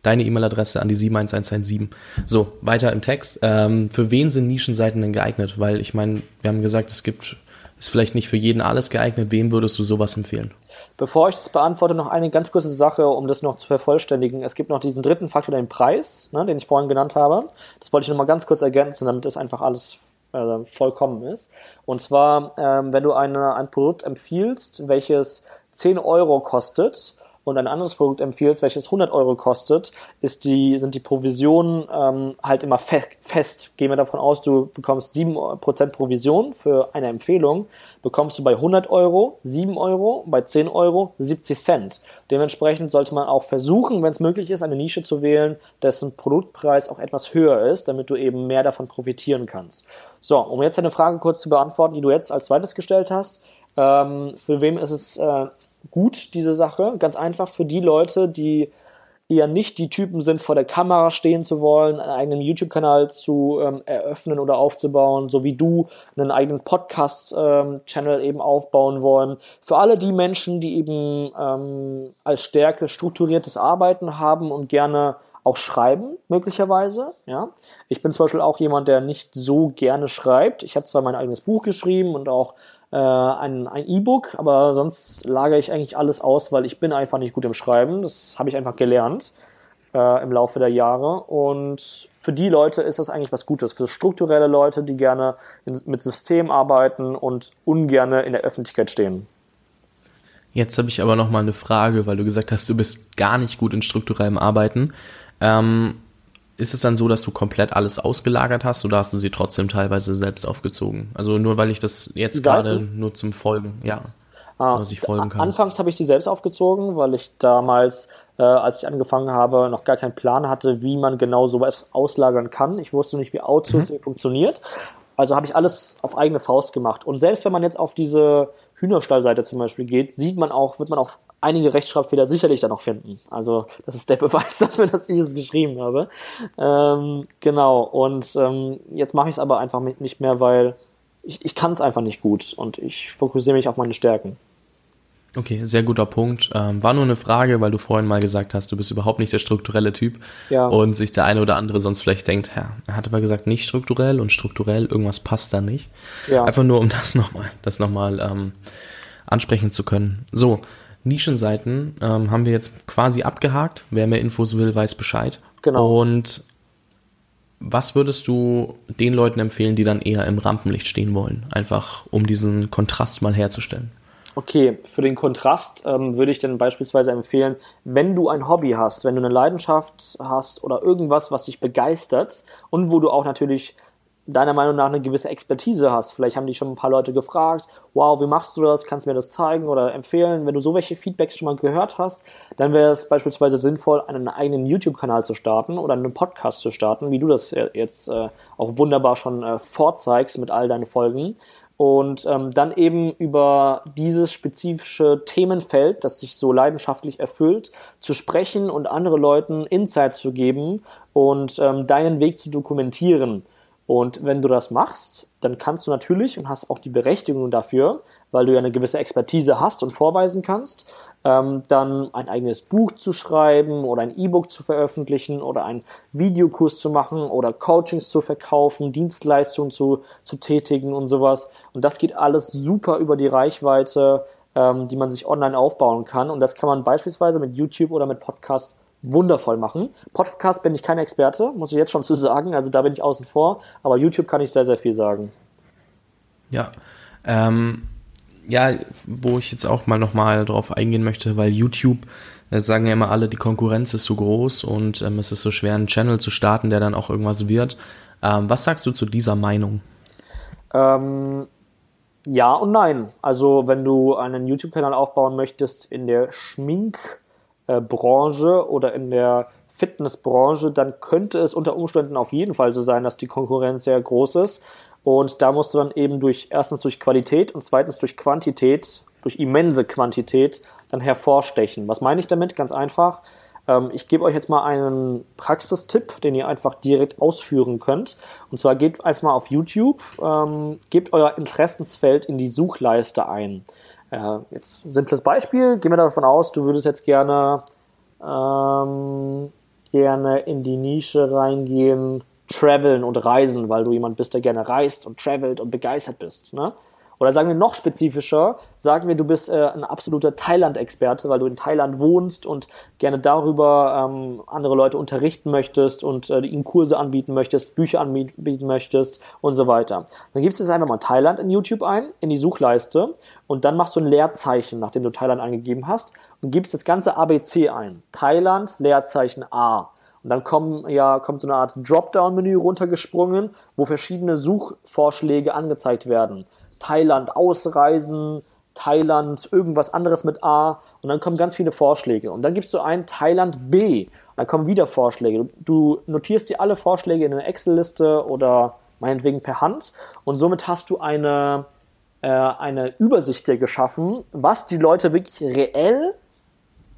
deine E-Mail-Adresse an die 71117. So, weiter im Text. Ähm, für wen sind Nischenseiten denn geeignet? Weil ich meine, wir haben gesagt, es gibt, ist vielleicht nicht für jeden alles geeignet. Wem würdest du sowas empfehlen? Bevor ich das beantworte, noch eine ganz kurze Sache, um das noch zu vervollständigen. Es gibt noch diesen dritten Faktor, den Preis, ne, den ich vorhin genannt habe. Das wollte ich nochmal ganz kurz ergänzen, damit das einfach alles äh, vollkommen ist. Und zwar, ähm, wenn du eine, ein Produkt empfiehlst, welches 10 Euro kostet und ein anderes Produkt empfiehlst, welches 100 Euro kostet, ist die, sind die Provisionen ähm, halt immer fe fest. Gehen wir davon aus, du bekommst 7% Provision für eine Empfehlung, bekommst du bei 100 Euro 7 Euro, bei 10 Euro 70 Cent. Dementsprechend sollte man auch versuchen, wenn es möglich ist, eine Nische zu wählen, dessen Produktpreis auch etwas höher ist, damit du eben mehr davon profitieren kannst. So, um jetzt eine Frage kurz zu beantworten, die du jetzt als zweites gestellt hast. Ähm, für wem ist es äh, gut, diese Sache? Ganz einfach für die Leute, die eher nicht die Typen sind, vor der Kamera stehen zu wollen, einen eigenen YouTube-Kanal zu ähm, eröffnen oder aufzubauen, so wie du einen eigenen Podcast-Channel ähm, eben aufbauen wollen. Für alle die Menschen, die eben ähm, als Stärke strukturiertes Arbeiten haben und gerne auch schreiben, möglicherweise. Ja. Ich bin zum Beispiel auch jemand, der nicht so gerne schreibt. Ich habe zwar mein eigenes Buch geschrieben und auch äh, ein E-Book, aber sonst lagere ich eigentlich alles aus, weil ich bin einfach nicht gut im Schreiben. Das habe ich einfach gelernt äh, im Laufe der Jahre. Und für die Leute ist das eigentlich was Gutes. Für strukturelle Leute, die gerne in, mit System arbeiten und ungerne in der Öffentlichkeit stehen. Jetzt habe ich aber noch mal eine Frage, weil du gesagt hast, du bist gar nicht gut in strukturellem Arbeiten. Ähm, ist es dann so, dass du komplett alles ausgelagert hast oder hast du sie trotzdem teilweise selbst aufgezogen? Also nur weil ich das jetzt gerade nur zum Folgen, ja, ah, ich folgen kann. Anfangs habe ich sie selbst aufgezogen, weil ich damals, äh, als ich angefangen habe, noch gar keinen Plan hatte, wie man genau sowas auslagern kann. Ich wusste nicht, wie Outsourcing mhm. funktioniert. Also habe ich alles auf eigene Faust gemacht. Und selbst wenn man jetzt auf diese Hühnerstallseite zum Beispiel geht, sieht man auch, wird man auch einige Rechtschreibfehler sicherlich da noch finden. Also das ist der Beweis dafür, dass ich es geschrieben habe. Ähm, genau, und ähm, jetzt mache ich es aber einfach nicht mehr, weil ich, ich kann es einfach nicht gut und ich fokussiere mich auf meine Stärken. Okay, sehr guter Punkt. Ähm, war nur eine Frage, weil du vorhin mal gesagt hast, du bist überhaupt nicht der strukturelle Typ. Ja. Und sich der eine oder andere sonst vielleicht denkt, ja, er hat aber gesagt, nicht strukturell und strukturell, irgendwas passt da nicht. Ja. Einfach nur, um das nochmal, das nochmal ähm, ansprechen zu können. So, Nischenseiten ähm, haben wir jetzt quasi abgehakt. Wer mehr Infos will, weiß Bescheid. Genau. Und was würdest du den Leuten empfehlen, die dann eher im Rampenlicht stehen wollen? Einfach um diesen Kontrast mal herzustellen. Okay, für den Kontrast ähm, würde ich dann beispielsweise empfehlen, wenn du ein Hobby hast, wenn du eine Leidenschaft hast oder irgendwas, was dich begeistert und wo du auch natürlich deiner Meinung nach eine gewisse Expertise hast. Vielleicht haben dich schon ein paar Leute gefragt, wow, wie machst du das? Kannst du mir das zeigen oder empfehlen? Wenn du so welche Feedbacks schon mal gehört hast, dann wäre es beispielsweise sinnvoll, einen eigenen YouTube-Kanal zu starten oder einen Podcast zu starten, wie du das jetzt äh, auch wunderbar schon äh, vorzeigst mit all deinen Folgen. Und ähm, dann eben über dieses spezifische Themenfeld, das sich so leidenschaftlich erfüllt, zu sprechen und andere Leuten Insights zu geben und ähm, deinen Weg zu dokumentieren. Und wenn du das machst, dann kannst du natürlich und hast auch die Berechtigung dafür, weil du ja eine gewisse Expertise hast und vorweisen kannst, ähm, dann ein eigenes Buch zu schreiben oder ein E-Book zu veröffentlichen oder einen Videokurs zu machen oder Coachings zu verkaufen, Dienstleistungen zu, zu tätigen und sowas. Und das geht alles super über die Reichweite, ähm, die man sich online aufbauen kann. Und das kann man beispielsweise mit YouTube oder mit Podcast wundervoll machen. Podcast bin ich kein Experte, muss ich jetzt schon zu sagen, also da bin ich außen vor, aber YouTube kann ich sehr, sehr viel sagen. Ja, ähm, ja, wo ich jetzt auch mal nochmal drauf eingehen möchte, weil YouTube, äh, sagen ja immer alle, die Konkurrenz ist so groß und ähm, es ist so schwer, einen Channel zu starten, der dann auch irgendwas wird. Ähm, was sagst du zu dieser Meinung? Ähm, ja und nein. Also wenn du einen YouTube-Kanal aufbauen möchtest in der Schmink- äh, Branche oder in der Fitnessbranche, dann könnte es unter Umständen auf jeden Fall so sein, dass die Konkurrenz sehr groß ist. Und da musst du dann eben durch, erstens durch Qualität und zweitens durch Quantität, durch immense Quantität, dann hervorstechen. Was meine ich damit? Ganz einfach. Ähm, ich gebe euch jetzt mal einen Praxistipp, den ihr einfach direkt ausführen könnt. Und zwar geht einfach mal auf YouTube, ähm, gebt euer Interessensfeld in die Suchleiste ein. Ja, jetzt simples Beispiel. Gehen wir davon aus, du würdest jetzt gerne, ähm, gerne in die Nische reingehen, traveln und reisen, weil du jemand bist, der gerne reist und travelt und begeistert bist. Ne? Oder sagen wir noch spezifischer, sagen wir, du bist äh, ein absoluter Thailand-Experte, weil du in Thailand wohnst und gerne darüber ähm, andere Leute unterrichten möchtest und äh, ihnen Kurse anbieten möchtest, Bücher anbieten möchtest und so weiter. Dann gibst du jetzt einfach mal Thailand in YouTube ein, in die Suchleiste und dann machst du ein Leerzeichen, nachdem du Thailand eingegeben hast und gibst das ganze ABC ein. Thailand, Leerzeichen A. Und dann kommen, ja, kommt so eine Art Dropdown-Menü runtergesprungen, wo verschiedene Suchvorschläge angezeigt werden. Thailand ausreisen, Thailand irgendwas anderes mit A und dann kommen ganz viele Vorschläge. Und dann gibst du ein Thailand B, dann kommen wieder Vorschläge. Du notierst dir alle Vorschläge in eine Excel-Liste oder meinetwegen per Hand und somit hast du eine, äh, eine Übersicht dir geschaffen, was die Leute wirklich reell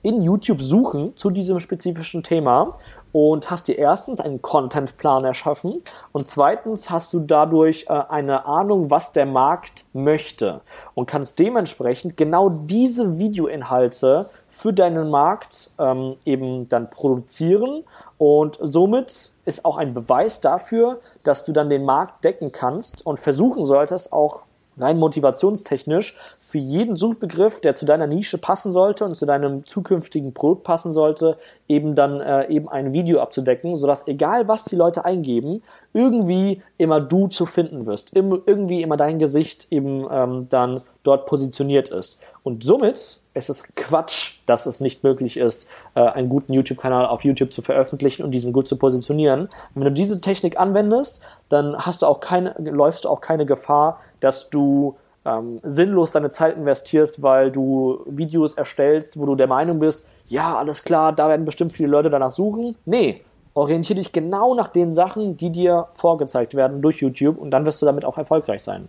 in YouTube suchen zu diesem spezifischen Thema und hast dir erstens einen Contentplan erschaffen und zweitens hast du dadurch äh, eine Ahnung, was der Markt möchte und kannst dementsprechend genau diese Videoinhalte für deinen Markt ähm, eben dann produzieren. Und somit ist auch ein Beweis dafür, dass du dann den Markt decken kannst und versuchen solltest, auch rein motivationstechnisch für jeden Suchbegriff, der zu deiner Nische passen sollte und zu deinem zukünftigen Produkt passen sollte, eben dann äh, eben ein Video abzudecken, sodass egal was die Leute eingeben, irgendwie immer du zu finden wirst, Im, irgendwie immer dein Gesicht eben ähm, dann dort positioniert ist. Und somit ist es Quatsch, dass es nicht möglich ist, äh, einen guten YouTube-Kanal auf YouTube zu veröffentlichen und diesen gut zu positionieren. Und wenn du diese Technik anwendest, dann hast du auch keine, läufst du auch keine Gefahr, dass du ähm, sinnlos deine Zeit investierst, weil du Videos erstellst, wo du der Meinung bist, ja, alles klar, da werden bestimmt viele Leute danach suchen. Nee, orientiere dich genau nach den Sachen, die dir vorgezeigt werden durch YouTube und dann wirst du damit auch erfolgreich sein.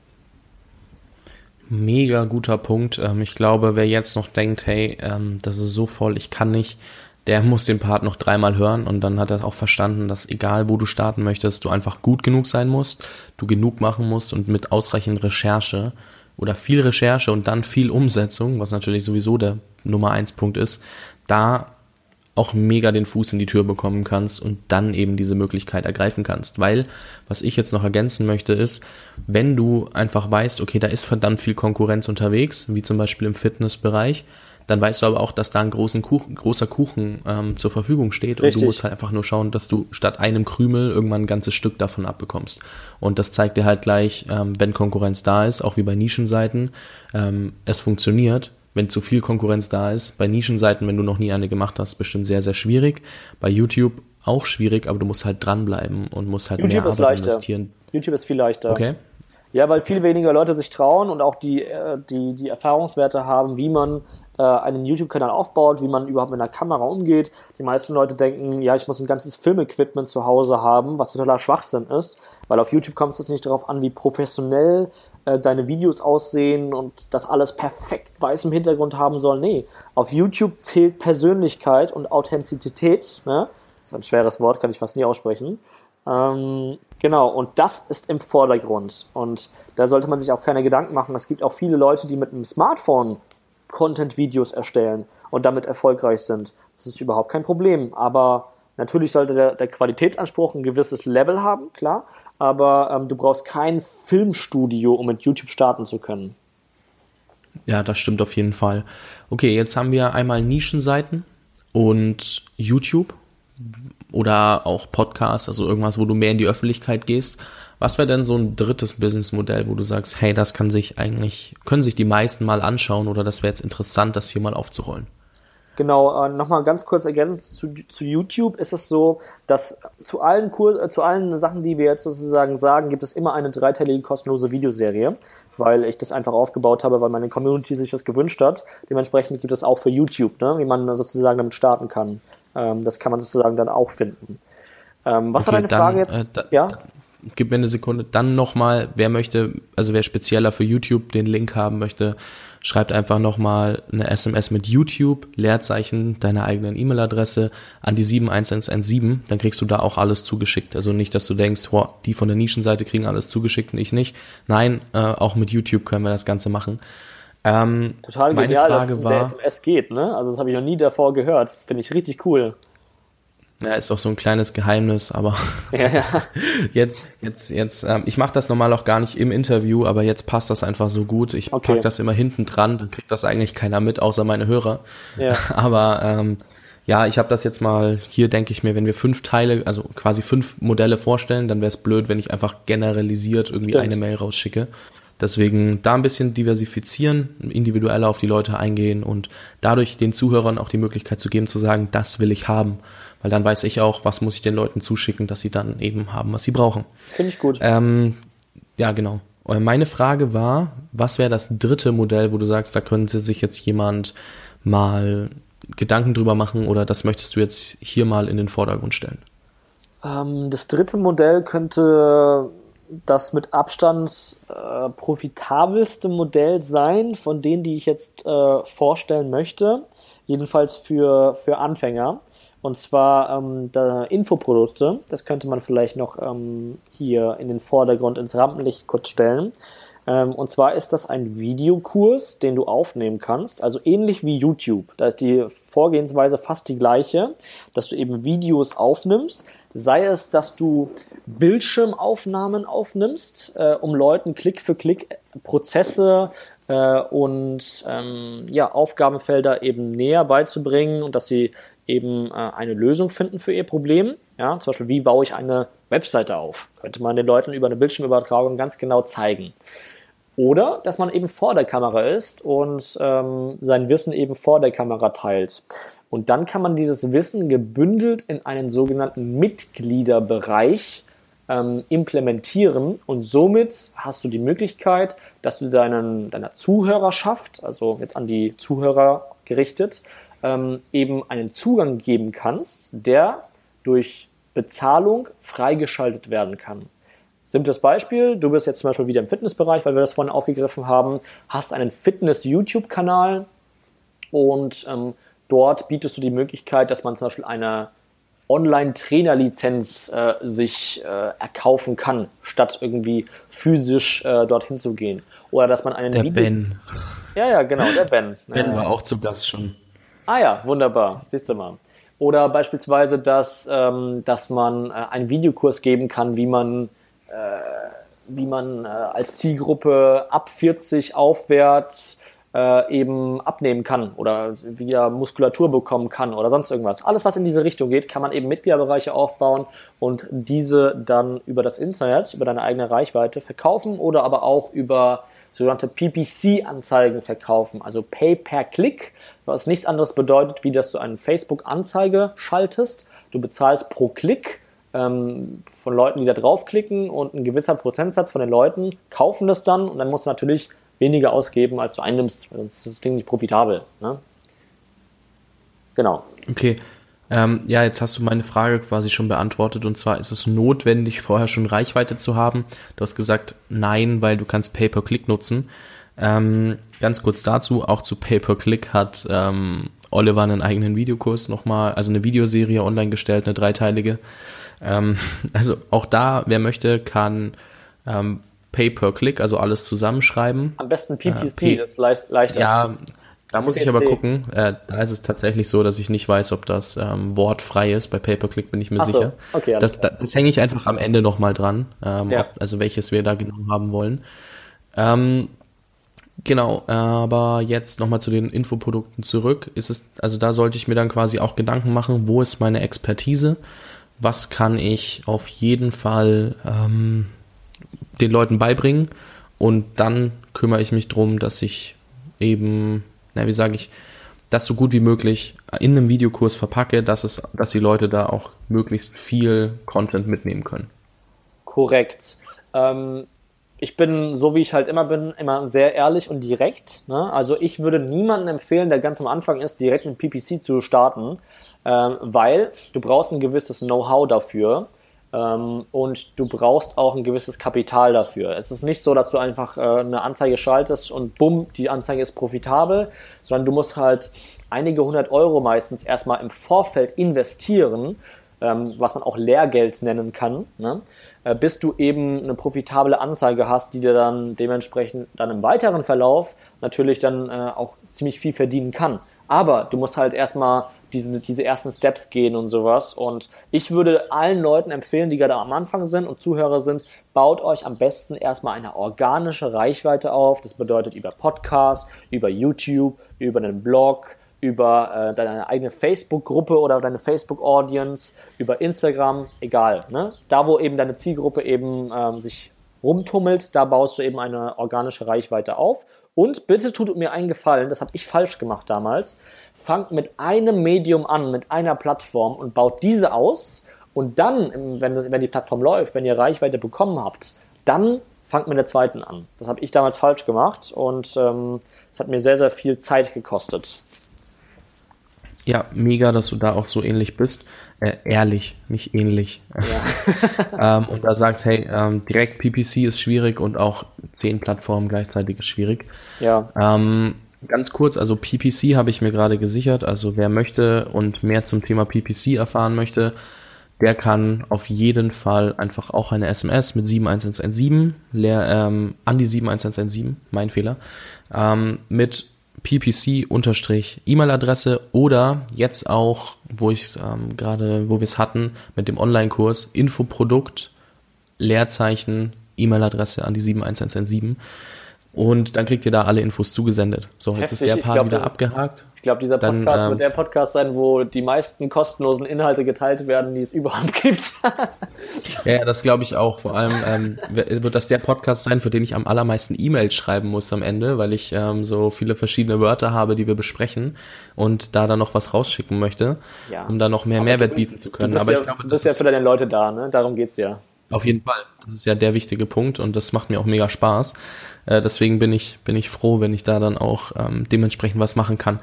Mega guter Punkt. Ähm, ich glaube, wer jetzt noch denkt, hey, ähm, das ist so voll, ich kann nicht, der muss den Part noch dreimal hören und dann hat er auch verstanden, dass egal wo du starten möchtest, du einfach gut genug sein musst, du genug machen musst und mit ausreichend Recherche oder viel Recherche und dann viel Umsetzung, was natürlich sowieso der Nummer eins Punkt ist, da auch mega den Fuß in die Tür bekommen kannst und dann eben diese Möglichkeit ergreifen kannst. Weil, was ich jetzt noch ergänzen möchte, ist, wenn du einfach weißt, okay, da ist verdammt viel Konkurrenz unterwegs, wie zum Beispiel im Fitnessbereich, dann weißt du aber auch, dass da ein großen Kuchen, großer Kuchen ähm, zur Verfügung steht Richtig. und du musst halt einfach nur schauen, dass du statt einem Krümel irgendwann ein ganzes Stück davon abbekommst. Und das zeigt dir halt gleich, ähm, wenn Konkurrenz da ist, auch wie bei Nischenseiten, ähm, es funktioniert. Wenn zu viel Konkurrenz da ist, bei Nischenseiten, wenn du noch nie eine gemacht hast, bestimmt sehr, sehr schwierig. Bei YouTube auch schwierig, aber du musst halt dranbleiben und musst halt YouTube mehr Arbeit leichter. investieren. YouTube ist viel leichter. Okay. Ja, weil viel weniger Leute sich trauen und auch die, äh, die, die Erfahrungswerte haben, wie man einen YouTube-Kanal aufbaut, wie man überhaupt mit einer Kamera umgeht. Die meisten Leute denken, ja, ich muss ein ganzes Filmequipment zu Hause haben, was totaler Schwachsinn ist, weil auf YouTube kommt es nicht darauf an, wie professionell äh, deine Videos aussehen und das alles perfekt weiß im Hintergrund haben soll. Nee, auf YouTube zählt Persönlichkeit und Authentizität. Ne? Das ist ein schweres Wort, kann ich fast nie aussprechen. Ähm, genau, und das ist im Vordergrund. Und da sollte man sich auch keine Gedanken machen. Es gibt auch viele Leute, die mit einem Smartphone Content-Videos erstellen und damit erfolgreich sind. Das ist überhaupt kein Problem. Aber natürlich sollte der, der Qualitätsanspruch ein gewisses Level haben, klar. Aber ähm, du brauchst kein Filmstudio, um mit YouTube starten zu können. Ja, das stimmt auf jeden Fall. Okay, jetzt haben wir einmal Nischenseiten und YouTube oder auch Podcast, also irgendwas, wo du mehr in die Öffentlichkeit gehst. Was wäre denn so ein drittes Businessmodell, wo du sagst, hey, das kann sich eigentlich, können sich die meisten mal anschauen oder das wäre jetzt interessant, das hier mal aufzurollen? Genau, äh, nochmal ganz kurz ergänzt zu, zu YouTube ist es so, dass zu allen, Kur äh, zu allen Sachen, die wir jetzt sozusagen sagen, gibt es immer eine dreiteilige kostenlose Videoserie, weil ich das einfach aufgebaut habe, weil meine Community sich das gewünscht hat. Dementsprechend gibt es auch für YouTube, ne, wie man sozusagen damit starten kann. Ähm, das kann man sozusagen dann auch finden. Ähm, was Okay, war deine dann, Frage jetzt? äh, da- ja? Gib mir eine Sekunde. Dann nochmal, wer möchte, also wer spezieller für YouTube den Link haben möchte, schreibt einfach nochmal eine SMS mit YouTube, Leerzeichen, deiner eigenen E-Mail-Adresse an die 71117. Dann kriegst du da auch alles zugeschickt. Also nicht, dass du denkst, boah, die von der Nischenseite kriegen alles zugeschickt und ich nicht. Nein, äh, auch mit YouTube können wir das Ganze machen. Ähm, Total meine genial, dass Frage es mit der war, SMS geht, ne? Also das habe ich noch nie davor gehört. Das finde ich richtig cool. ja, ist auch so ein kleines Geheimnis, aber Ja, ja. Jetzt, jetzt, jetzt, ähm, ich mache das normal auch gar nicht im Interview, aber jetzt passt das einfach so gut. Ich Okay. pack das immer hinten dran, dann kriegt das eigentlich keiner mit, außer meine Hörer. Ja. Aber ähm, ja, ich habe das jetzt mal, hier denke ich mir, wenn wir fünf Teile, also quasi fünf Modelle vorstellen, dann wäre es blöd, wenn ich einfach generalisiert irgendwie Stimmt. eine Mail rausschicke. Deswegen da ein bisschen diversifizieren, individueller auf die Leute eingehen und dadurch den Zuhörern auch die Möglichkeit zu geben, zu sagen, das will ich haben. Weil dann weiß ich auch, was muss ich den Leuten zuschicken, dass sie dann eben haben, was sie brauchen. Finde ich gut. Ähm, ja, genau. Äh, Meine Frage war, was wäre das dritte Modell, wo du sagst, da könnte sich jetzt jemand mal Gedanken drüber machen oder das möchtest du jetzt hier mal in den Vordergrund stellen? Ähm, das dritte Modell könnte das mit Abstand äh, profitabelste Modell sein von denen, die ich jetzt äh, vorstellen möchte. Jedenfalls für, für Anfänger. Und zwar ähm, da Infoprodukte. Das könnte man vielleicht noch ähm, hier in den Vordergrund ins Rampenlicht kurz stellen. Ähm, und zwar ist das ein Videokurs, den du aufnehmen kannst, also ähnlich wie YouTube. Da ist die Vorgehensweise fast die gleiche, dass du eben Videos aufnimmst, sei es, dass du Bildschirmaufnahmen aufnimmst, äh, um Leuten Klick für Klick Prozesse äh, und ähm, ja, Aufgabenfelder eben näher beizubringen und dass sie eben äh, eine Lösung finden für ihr Problem. Ja, zum Beispiel, wie baue ich eine Webseite auf? Könnte man den Leuten über eine Bildschirmübertragung ganz genau zeigen. Oder dass man eben vor der Kamera ist und ähm, sein Wissen eben vor der Kamera teilt. Und dann kann man dieses Wissen gebündelt in einen sogenannten Mitgliederbereich ähm, implementieren und somit hast du die Möglichkeit, dass du deinen, deiner Zuhörerschaft, also jetzt an die Zuhörer gerichtet, ähm, eben einen Zugang geben kannst, der durch Bezahlung freigeschaltet werden kann. Simples Beispiel, du bist jetzt zum Beispiel wieder im Fitnessbereich, weil wir das vorhin aufgegriffen haben, hast einen Fitness-YouTube-Kanal und ähm, dort bietest du die Möglichkeit, dass man zum Beispiel eine Online-Trainer-Lizenz äh, sich äh, erkaufen kann, statt irgendwie physisch äh, dorthin zu gehen. Oder dass man einen Der Video- Ben. Ja, ja, genau, der Ben. Ben Ja. war auch zu Gast schon. Ah ja, wunderbar. Siehst du mal. Oder beispielsweise, dass, ähm, dass man äh, einen Videokurs geben kann, wie man, wie man äh, als Zielgruppe ab 40 aufwärts äh, eben abnehmen kann oder wieder Muskulatur bekommen kann oder sonst irgendwas. Alles, was in diese Richtung geht, kann man eben Mitgliederbereiche aufbauen und diese dann über das Internet, über deine eigene Reichweite verkaufen oder aber auch über sogenannte PPC-Anzeigen verkaufen, also Pay per Click, was nichts anderes bedeutet, wie dass du eine Facebook-Anzeige schaltest. du bezahlst pro Klick ähm, von Leuten, die da draufklicken und ein gewisser Prozentsatz von den Leuten kaufen das dann und dann musst du natürlich weniger ausgeben, als du einnimmst, sonst ist das Ding nicht profitabel. Ne? Genau. Okay. Ähm, ja, jetzt hast du meine Frage quasi schon beantwortet und zwar ist es notwendig, vorher schon Reichweite zu haben. Du hast gesagt, nein, weil du kannst Pay-per-Click nutzen. Ähm, ganz kurz dazu, auch zu Pay-per-Click hat ähm, Oliver einen eigenen Videokurs nochmal, also eine Videoserie online gestellt, eine dreiteilige. Ähm, also auch da, wer möchte, kann ähm, Pay-per-Click, also alles zusammenschreiben. Am besten PPC, äh, das ist leichter. Ja, da muss ich aber gucken. Äh, da ist es tatsächlich so, dass ich nicht weiß, ob das ähm, wortfrei ist. Bei Pay-Per-Click bin ich mir Ach sicher. So. Okay, das, das, das hänge ich einfach am Ende nochmal dran, ähm, ja. ob, also welches wir da genau haben wollen. Ähm, genau, aber jetzt nochmal zu den Infoprodukten zurück. Ist es, also da sollte ich mir dann quasi auch Gedanken machen, wo ist meine Expertise? Was kann ich auf jeden Fall ähm, den Leuten beibringen? Und dann kümmere ich mich drum, dass ich eben na, wie sage ich, das so gut wie möglich in einem Videokurs verpacke, dass es, dass die Leute da auch möglichst viel Content mitnehmen können. Korrekt. Ähm, ich bin, so wie ich halt immer bin, immer sehr ehrlich und direkt. Ne? Also ich würde niemandem empfehlen, der ganz am Anfang ist, direkt mit PPC zu starten, ähm, weil du brauchst ein gewisses Know-how dafür. Ähm, und du brauchst auch ein gewisses Kapital dafür. Es ist nicht so, dass du einfach äh, eine Anzeige schaltest und bumm, die Anzeige ist profitabel, sondern du musst halt einige hundert Euro meistens erstmal im Vorfeld investieren, ähm, was man auch Lehrgeld nennen kann, ne? äh, bis du eben eine profitable Anzeige hast, die dir dann dementsprechend dann im weiteren Verlauf natürlich dann äh, auch ziemlich viel verdienen kann. Aber du musst halt erstmal diese, diese ersten Steps gehen und sowas. Und ich würde allen Leuten empfehlen, die gerade am Anfang sind und Zuhörer sind, baut euch am besten erstmal eine organische Reichweite auf. Das bedeutet über Podcast, über YouTube, über einen Blog, über äh, deine eigene Facebook-Gruppe oder deine Facebook-Audience, über Instagram, egal. Ne? Da, wo eben deine Zielgruppe eben ähm, sich rumtummelt, da baust du eben eine organische Reichweite auf. Und bitte tut mir einen Gefallen, das habe ich falsch gemacht damals fangt mit einem Medium an, mit einer Plattform und baut diese aus. Und dann, wenn, wenn die Plattform läuft, wenn ihr Reichweite bekommen habt, dann fangt mit der zweiten an. Das habe ich damals falsch gemacht und es ähm, hat mir sehr, sehr viel Zeit gekostet. Ja, mega, dass du da auch so ähnlich bist. Äh, ehrlich, nicht ähnlich. Ja. ähm, und da sagt, hey, ähm, direkt PPC ist schwierig und auch zehn Plattformen gleichzeitig ist schwierig. Ja. Ähm, Ganz kurz, also PPC habe ich mir gerade gesichert. Also wer möchte und mehr zum Thema PPC erfahren möchte, der kann auf jeden Fall einfach auch eine SMS mit 71117, leer, ähm, an die 71117, mein Fehler, ähm, mit PPC-E-Mail-Adresse oder jetzt auch, wo ich ähm, gerade, wo wir es hatten, mit dem Online-Kurs Infoprodukt, Leerzeichen, E-Mail-Adresse an die 71117. Und dann kriegt ihr da alle Infos zugesendet. So, Heftig. jetzt ist der Part glaub, wieder abgehakt. Ich glaube, dieser Podcast dann, ähm, wird der Podcast sein, wo die meisten kostenlosen Inhalte geteilt werden, die es überhaupt gibt. ja, das glaube ich auch. Vor allem ähm, wird das der Podcast sein, für den ich am allermeisten E-Mails schreiben muss am Ende, weil ich ähm, so viele verschiedene Wörter habe, die wir besprechen und da dann noch was rausschicken möchte, ja. um da noch mehr Aber Mehrwert du, bieten zu können. Aber ja, ich glaube, das ist ja für deine Leute da, ne? Darum geht's ja. Auf jeden Fall. Das ist ja der wichtige Punkt und das macht mir auch mega Spaß. Äh, deswegen bin ich, bin ich froh, wenn ich da dann auch ähm, dementsprechend was machen kann.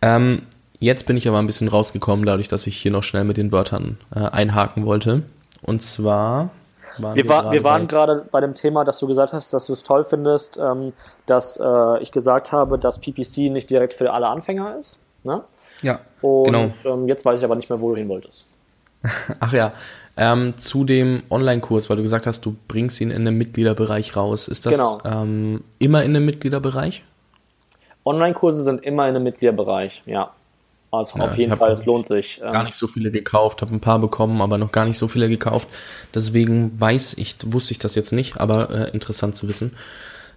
Ähm, jetzt bin ich aber ein bisschen rausgekommen, dadurch, dass ich hier noch schnell mit den Wörtern äh, einhaken wollte. Und zwar waren wir, war, wir waren gerade bei dem Thema, dass du gesagt hast, dass du es toll findest, ähm, dass äh, ich gesagt habe, dass PPC nicht direkt für alle Anfänger ist. Ne? Ja, Und genau. Ähm, jetzt weiß ich aber nicht mehr, wo du hin wolltest. Ach ja, ähm, zu dem Online-Kurs, weil du gesagt hast, du bringst ihn in den Mitgliederbereich raus. Ist das genau. ähm, immer in dem Mitgliederbereich? Online-Kurse sind immer in dem Mitgliederbereich, ja. Also ja, auf jeden Fall, es lohnt sich. Ähm. Gar nicht so viele gekauft, habe ein paar bekommen, aber noch gar nicht so viele gekauft. Deswegen weiß ich, wusste ich das jetzt nicht, aber äh, interessant zu wissen.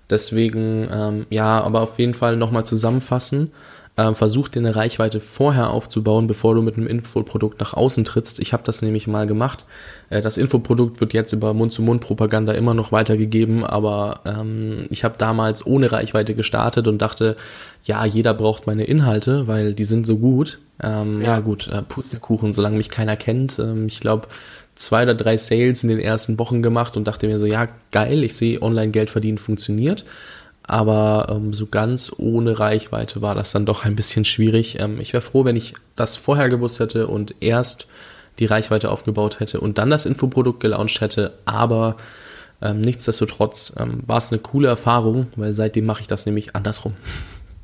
Deswegen, ähm, ja, aber auf jeden Fall nochmal zusammenfassen. Äh, versuch dir eine Reichweite vorher aufzubauen, bevor du mit einem Infoprodukt nach außen trittst. Ich habe das nämlich mal gemacht. Äh, das Infoprodukt wird jetzt über Mund-zu-Mund-Propaganda immer noch weitergegeben, aber ähm, ich habe damals ohne Reichweite gestartet und dachte, ja, jeder braucht meine Inhalte, weil die sind so gut. Ähm, ja. ja. gut, äh, Pustekuchen, solange mich keiner kennt. Ähm, ich glaube, zwei oder drei Sales in den ersten Wochen gemacht und dachte mir so, ja, geil, ich sehe, Online-Geld verdienen funktioniert. Aber ähm, so ganz ohne Reichweite war das dann doch ein bisschen schwierig. Ähm, ich wäre froh, wenn ich das vorher gewusst hätte und erst die Reichweite aufgebaut hätte und dann das Infoprodukt gelauncht hätte. Aber ähm, nichtsdestotrotz ähm, war es eine coole Erfahrung, weil seitdem mache ich das nämlich andersrum.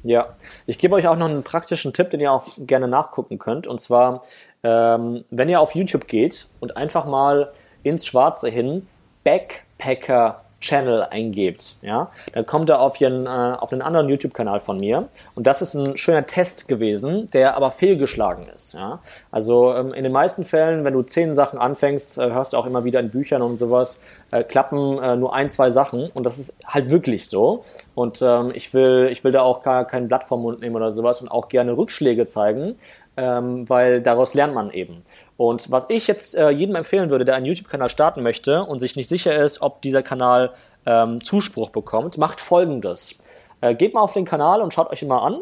Ja, ich gebe euch auch noch einen praktischen Tipp, den ihr auch gerne nachgucken könnt. Und zwar, ähm, wenn ihr auf YouTube geht und einfach mal ins Schwarze hin Backpacker Channel eingebt, ja, dann kommt er auf, ihren, äh, auf einen anderen YouTube-Kanal von mir. Und das ist ein schöner Test gewesen, der aber fehlgeschlagen ist. Ja. Also ähm, in den meisten Fällen, wenn du zehn Sachen anfängst, äh, hörst du auch immer wieder in Büchern und sowas, äh, klappen äh, nur ein, zwei Sachen. Und das ist halt wirklich so. Und ähm, ich, will, ich will da auch gar kein Blatt vom Mund nehmen oder sowas und auch gerne Rückschläge zeigen, ähm, weil daraus lernt man eben. Und was ich jetzt äh, jedem empfehlen würde, der einen YouTube-Kanal starten möchte und sich nicht sicher ist, ob dieser Kanal ähm, Zuspruch bekommt, macht folgendes. Äh, geht mal auf den Kanal und schaut euch ihn mal an.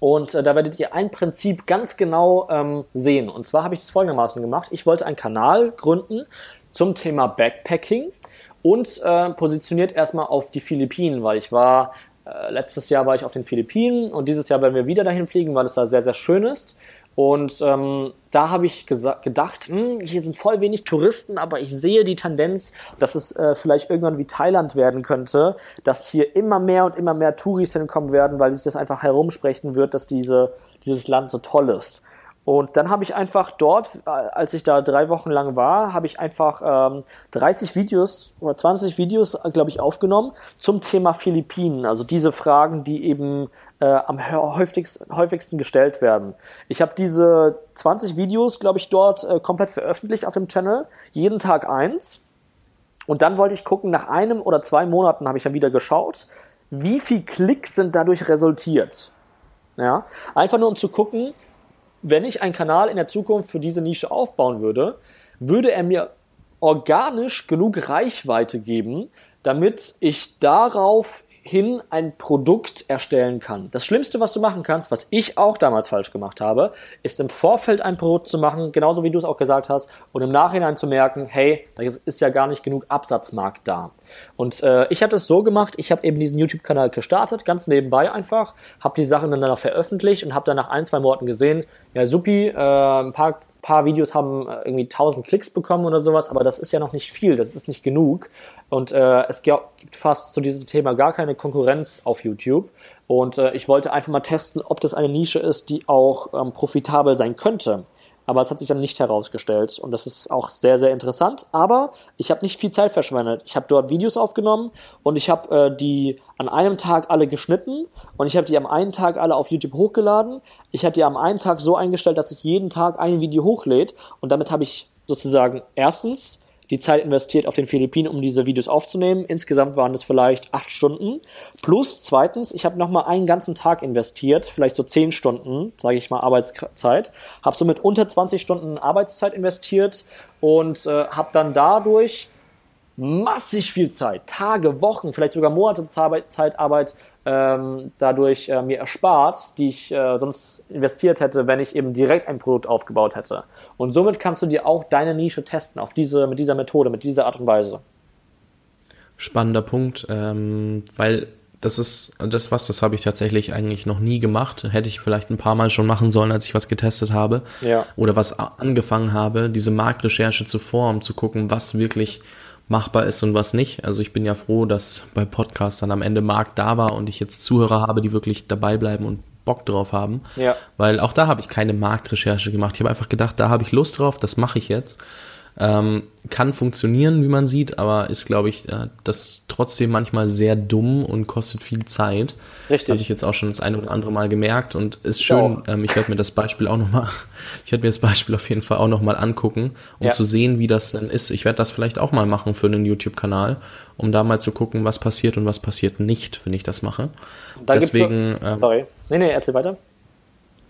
Und äh, da werdet ihr ein Prinzip ganz genau ähm, sehen. Und zwar habe ich das folgendermaßen gemacht. Ich wollte einen Kanal gründen zum Thema Backpacking und äh, positioniert erstmal auf die Philippinen, weil ich war äh, letztes Jahr war ich auf den Philippinen und dieses Jahr werden wir wieder dahin fliegen, weil es da sehr, sehr schön ist. Und ähm, da habe ich gedacht, hm, hier sind voll wenig Touristen, aber ich sehe die Tendenz, dass es äh, vielleicht irgendwann wie Thailand werden könnte, dass hier immer mehr und immer mehr Touris hinkommen werden, weil sich das einfach herumsprechen wird, dass diese, dieses Land so toll ist. Und dann habe ich einfach dort, äh, als ich da drei Wochen lang war, habe ich einfach ähm, 30 Videos oder 20 Videos, äh, glaube ich, aufgenommen zum Thema Philippinen. Also diese Fragen, die eben äh, am häufigsten, häufigsten gestellt werden. Ich habe diese 20 Videos, glaube ich, dort äh, komplett veröffentlicht auf dem Channel. Jeden Tag eins. Und dann wollte ich gucken, nach einem oder zwei Monaten habe ich dann wieder geschaut, wie viel Klicks sind dadurch resultiert. Ja, einfach nur um zu gucken, wenn ich einen Kanal in der Zukunft für diese Nische aufbauen würde, würde er mir organisch genug Reichweite geben, damit ich darauf hin ein Produkt erstellen kann. Das Schlimmste, was du machen kannst, was ich auch damals falsch gemacht habe, ist im Vorfeld ein Produkt zu machen, genauso wie du es auch gesagt hast, und im Nachhinein zu merken, hey, da ist ja gar nicht genug Absatzmarkt da. Und äh, ich habe das so gemacht, ich habe eben diesen YouTube-Kanal gestartet, ganz nebenbei einfach, habe die Sachen dann danach veröffentlicht und habe dann nach ein, zwei Monaten gesehen, ja, supi, äh, ein paar paar Videos haben äh, irgendwie 1000 Klicks bekommen oder sowas, aber das ist ja noch nicht viel, das ist nicht genug. Und äh, es gibt fast zu diesem Thema gar keine Konkurrenz auf YouTube. Und äh, ich wollte einfach mal testen, ob das eine Nische ist, die auch ähm, profitabel sein könnte aber es hat sich dann nicht herausgestellt und das ist auch sehr, sehr interessant. Aber ich habe nicht viel Zeit verschwendet. Ich habe dort Videos aufgenommen und ich habe äh, die an einem Tag alle geschnitten und ich habe die am einen Tag alle auf YouTube hochgeladen. Ich habe die am einen Tag so eingestellt, dass ich jeden Tag ein Video hochlädt und damit habe ich sozusagen erstens die Zeit investiert auf den Philippinen, um diese Videos aufzunehmen. Insgesamt waren es vielleicht acht Stunden. Plus zweitens, ich habe nochmal einen ganzen Tag investiert, vielleicht so zehn Stunden, sage ich mal, Arbeitszeit. Habe somit unter 20 Stunden Arbeitszeit investiert und äh, habe dann dadurch massig viel Zeit, Tage, Wochen, vielleicht sogar Monate Zeitarbeit ähm, dadurch äh, mir erspart, die ich äh, sonst investiert hätte, wenn ich eben direkt ein Produkt aufgebaut hätte. Und somit kannst du dir auch deine Nische testen auf diese, mit dieser Methode, mit dieser Art und Weise. Spannender Punkt, ähm, weil das ist das was, das habe ich tatsächlich eigentlich noch nie gemacht. Hätte ich vielleicht ein paar Mal schon machen sollen, als ich was getestet habe ja. oder was angefangen habe, diese Marktrecherche zuvor, um zu gucken, was wirklich machbar ist und was nicht. Also ich bin ja froh, dass bei Podcasts dann am Ende Markt da war und ich jetzt Zuhörer habe, die wirklich dabei bleiben und Bock drauf haben. Ja. Weil auch da habe ich keine Marktrecherche gemacht. Ich habe einfach gedacht, da habe ich Lust drauf, das mache ich jetzt. Ähm, kann funktionieren, wie man sieht, aber ist, glaube ich, äh, das trotzdem manchmal sehr dumm und kostet viel Zeit. Richtig. Habe ich jetzt auch schon das eine oder andere Mal gemerkt und ist schön. Ähm, ich werde mir das Beispiel auch nochmal, ich werde mir das Beispiel auf jeden Fall auch nochmal angucken, um ja. zu sehen, wie das denn ist. Ich werde das vielleicht auch mal machen für einen YouTube-Kanal, um da mal zu gucken, was passiert und was passiert nicht, wenn ich das mache. Da Deswegen. Ähm, sorry. Nee, nee, erzähl weiter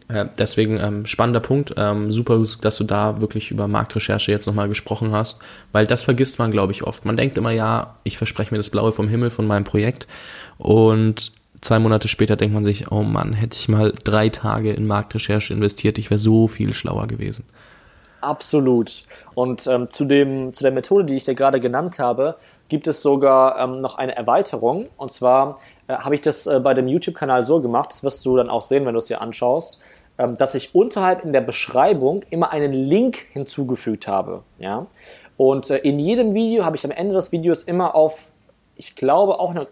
Äh, deswegen ähm, spannender Punkt. Ähm, super, dass du da wirklich über Marktrecherche jetzt nochmal gesprochen hast, weil das vergisst man, glaube ich, oft. Man denkt immer, ja, ich verspreche mir das Blaue vom Himmel von meinem Projekt und zwei Monate später denkt man sich, oh Mann, hätte ich mal drei Tage in Marktrecherche investiert, ich wäre so viel schlauer gewesen. Absolut. Und ähm, zu, dem, zu der Methode, die ich dir gerade genannt habe, gibt es sogar ähm, noch eine Erweiterung. Und zwar äh, habe ich das äh, bei dem YouTube-Kanal so gemacht, das wirst du dann auch sehen, wenn du es dir anschaust, dass ich unterhalb in der Beschreibung immer einen Link hinzugefügt habe. Ja? Und äh, in jedem Video habe ich am Ende des Videos immer auf, ich glaube, auch eine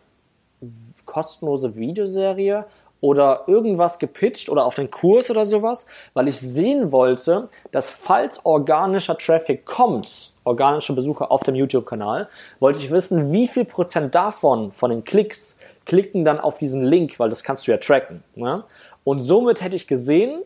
kostenlose Videoserie oder irgendwas gepitcht oder auf den Kurs oder sowas, weil ich sehen wollte, dass falls organischer Traffic kommt, organische Besucher auf dem YouTube-Kanal, wollte ich wissen, wie viel Prozent davon, von den Klicks, klicken dann auf diesen Link, weil das kannst du ja tracken. Ne? Und somit hätte ich gesehen,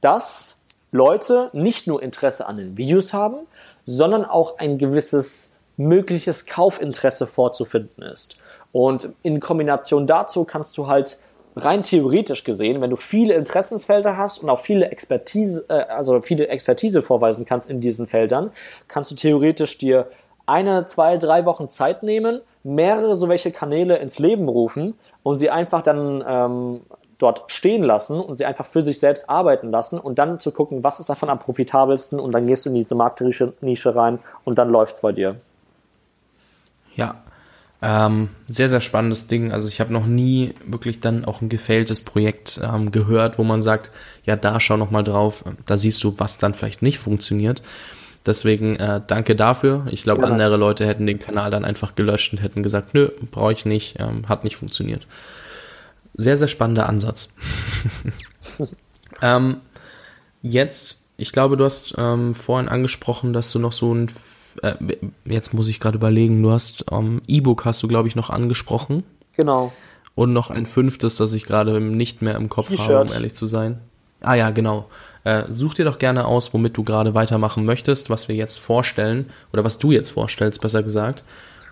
dass Leute nicht nur Interesse an den Videos haben, sondern auch ein gewisses mögliches Kaufinteresse vorzufinden ist. Und in Kombination dazu kannst du halt rein theoretisch gesehen, wenn du viele Interessensfelder hast und auch viele Expertise, äh, also viele Expertise vorweisen kannst in diesen Feldern, kannst du theoretisch dir eine, zwei, drei Wochen Zeit nehmen, mehrere so welche Kanäle ins Leben rufen und sie einfach dann ähm, dort stehen lassen und sie einfach für sich selbst arbeiten lassen und dann zu gucken, was ist davon am profitabelsten und dann gehst du in diese Marktnische rein und dann läuft es bei dir. Ja, ähm, sehr, sehr spannendes Ding. Also ich habe noch nie wirklich dann auch ein gefälltes Projekt ähm, gehört, wo man sagt, ja, da schau noch mal drauf, da siehst du, was dann vielleicht nicht funktioniert. Deswegen äh, danke dafür. Ich glaube, genau. andere Leute hätten den Kanal dann einfach gelöscht und hätten gesagt, nö, brauche ich nicht, ähm, hat nicht funktioniert. Sehr, sehr spannender Ansatz. ähm, jetzt, ich glaube, du hast ähm, vorhin angesprochen, dass du noch so ein äh, jetzt muss ich gerade überlegen, du hast ähm, E-Book hast du, glaube ich, noch angesprochen. Genau. Und noch ein fünftes, das ich gerade nicht mehr im Kopf habe, um ehrlich zu sein. Ah ja, genau. Äh, such dir doch gerne aus, womit du gerade weitermachen möchtest, was wir jetzt vorstellen, oder was du jetzt vorstellst, besser gesagt.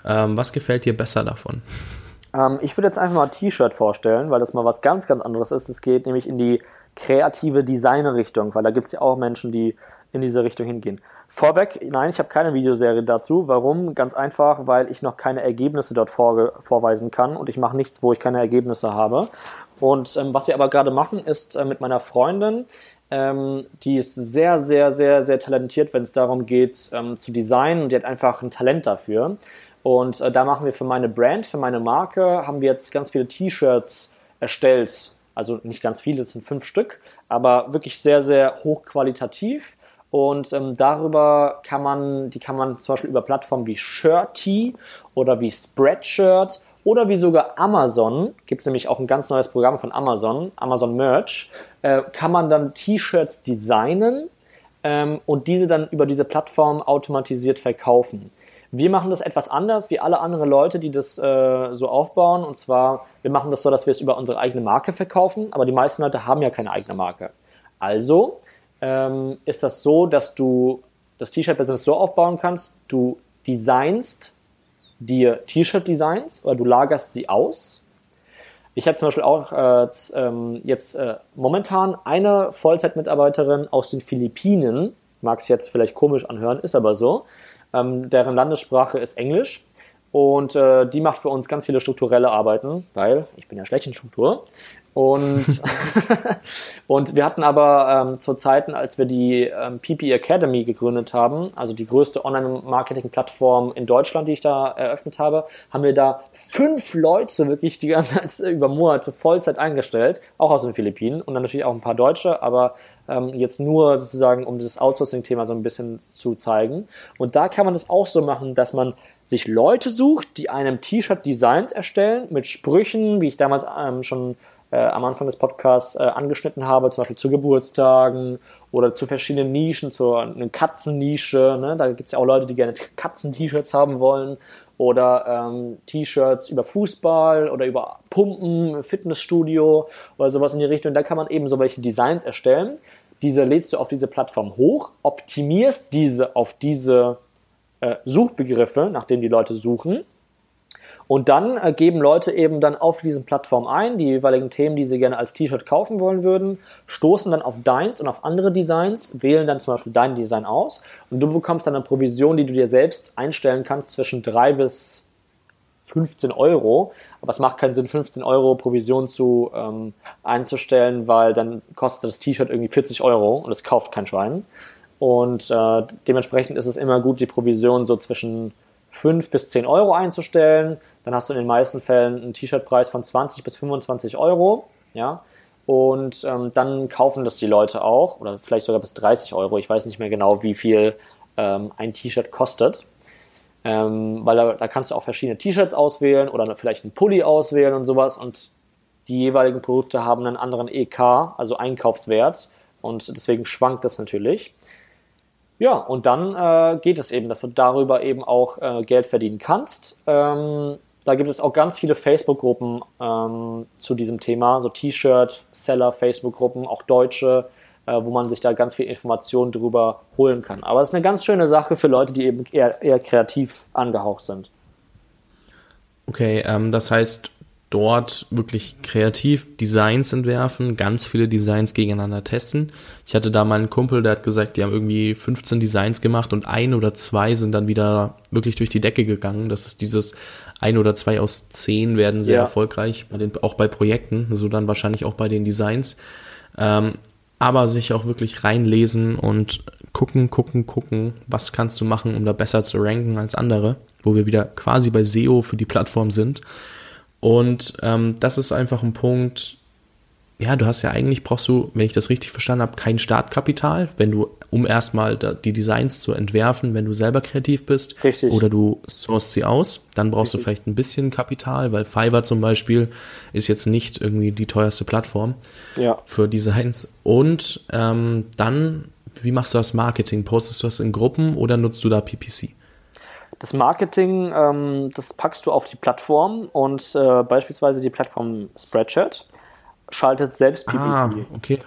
Ähm, was gefällt dir besser davon? Ähm, ich würde jetzt einfach mal ein T-Shirt vorstellen, weil das mal was ganz, ganz anderes ist. Es geht nämlich in die kreative Designer-Richtung, weil da gibt es ja auch Menschen, die in diese Richtung hingehen. Vorweg, nein, ich habe keine Videoserie dazu. Warum? Ganz einfach, weil ich noch keine Ergebnisse dort vor, vorweisen kann und ich mache nichts, wo ich keine Ergebnisse habe. Und ähm, was wir aber gerade machen, ist äh, mit meiner Freundin, ähm, die ist sehr, sehr, sehr, sehr talentiert, wenn es darum geht, ähm, zu designen und die hat einfach ein Talent dafür. Und äh, da machen wir für meine Brand, für meine Marke, haben wir jetzt ganz viele T-Shirts erstellt. Also nicht ganz viele, es sind fünf Stück, aber wirklich sehr, sehr hochqualitativ und ähm, darüber kann man, die kann man zum Beispiel über Plattformen wie Shirty oder wie Spreadshirt oder wie sogar Amazon, gibt es nämlich auch ein ganz neues Programm von Amazon, Amazon Merch, äh, kann man dann T-Shirts designen ähm, und diese dann über diese Plattform automatisiert verkaufen. Wir machen das etwas anders wie alle anderen Leute, die das äh, so aufbauen. Und zwar, wir machen das so, dass wir es über unsere eigene Marke verkaufen, aber die meisten Leute haben ja keine eigene Marke. Also ähm, ist das so, dass du das T-Shirt-Business so aufbauen kannst, du designst dir T-Shirt-Designs oder du lagerst sie aus. Ich habe zum Beispiel auch äh, ähm, jetzt äh, momentan eine Vollzeitmitarbeiterin aus den Philippinen, mag es jetzt vielleicht komisch anhören, ist aber so, ähm, deren Landessprache ist Englisch. Und äh, die macht für uns ganz viele strukturelle Arbeiten, weil ich bin ja schlecht in Struktur. Und, und wir hatten aber ähm, zu Zeiten, als wir die ähm, PP Academy gegründet haben, also die größte Online-Marketing-Plattform in Deutschland, die ich da eröffnet habe, haben wir da fünf Leute wirklich die ganze Zeit über Monate Vollzeit eingestellt, auch aus den Philippinen und dann natürlich auch ein paar Deutsche, aber ähm, jetzt nur sozusagen, um das Outsourcing-Thema so ein bisschen zu zeigen. Und da kann man das auch so machen, dass man sich Leute sucht, die einem T-Shirt Designs erstellen mit Sprüchen, wie ich damals ähm, schon äh, am Anfang des Podcasts äh, angeschnitten habe, zum Beispiel zu Geburtstagen oder zu verschiedenen Nischen, zu einer Katzennische. Ne? Da gibt es ja auch Leute, die gerne Katzen-T-Shirts haben wollen oder ähm, T-Shirts über Fußball oder über Pumpen, Fitnessstudio oder sowas in die Richtung. Da kann man eben so welche Designs erstellen. Diese lädst du auf diese Plattform hoch, optimierst diese auf diese äh, Suchbegriffe, nach denen die Leute suchen Und dann äh, geben Leute eben dann auf diesen Plattformen ein, die jeweiligen Themen, die sie gerne als T-Shirt kaufen wollen würden, stoßen dann auf deins und auf andere Designs, wählen dann zum Beispiel dein Design aus und du bekommst dann eine Provision, die du dir selbst einstellen kannst zwischen drei bis 15 Euro. Aber es macht keinen Sinn, 15 Euro Provision zu ähm, einzustellen, weil dann kostet das T-Shirt irgendwie 40 Euro und es kauft kein Schwein. Und äh, dementsprechend ist es immer gut, die Provision so zwischen 5 bis 10 Euro einzustellen. Dann hast du in den meisten Fällen einen T-Shirt-Preis von 20 bis 25 Euro. Ja. Und ähm, dann kaufen das die Leute auch, oder vielleicht sogar bis 30 Euro. Ich weiß nicht mehr genau, wie viel ähm, ein T-Shirt kostet. Ähm, weil da, da, kannst du auch verschiedene T-Shirts auswählen oder vielleicht einen Pulli auswählen und sowas. Und die jeweiligen Produkte haben einen anderen EK, also Einkaufswert. Und deswegen schwankt das natürlich. Ja, und dann äh, geht es eben, dass du darüber eben auch äh, Geld verdienen kannst. Ähm, da gibt es auch ganz viele Facebook-Gruppen ähm, zu diesem Thema, so T-Shirt-Seller, Facebook-Gruppen, auch deutsche, äh, wo man sich da ganz viel Informationen drüber holen kann. Aber es ist eine ganz schöne Sache für Leute, die eben eher, eher kreativ angehaucht sind. Okay, ähm, das heißt, dort wirklich kreativ Designs entwerfen, ganz viele Designs gegeneinander testen. Ich hatte da mal einen Kumpel, der hat gesagt, die haben irgendwie 15 Designs gemacht und ein oder zwei sind dann wieder wirklich durch die Decke gegangen. Das ist dieses ein oder zwei aus zehn werden sehr ja. erfolgreich, bei den, auch bei Projekten, so dann wahrscheinlich auch bei den Designs. Ähm, aber sich auch wirklich reinlesen und gucken, gucken, gucken, was kannst du machen, um da besser zu ranken als andere, wo wir wieder quasi bei SEO für die Plattform sind. Und ähm, das ist einfach ein Punkt, ja, du hast ja eigentlich, brauchst du, wenn ich das richtig verstanden habe, kein Startkapital, wenn du, um erstmal die Designs zu entwerfen, wenn du selber kreativ bist. Richtig. Oder du sourcest sie aus, dann brauchst richtig. du vielleicht ein bisschen Kapital, weil Fiverr zum Beispiel ist jetzt nicht irgendwie die teuerste Plattform ja. für Designs. Und ähm, dann, wie machst du das Marketing? Postest du das in Gruppen oder nutzt du da PPC? Das Marketing, ähm, das packst du auf die Plattform und äh, beispielsweise die Plattform Spreadshirt schaltet selbst PPC. Ah, okay.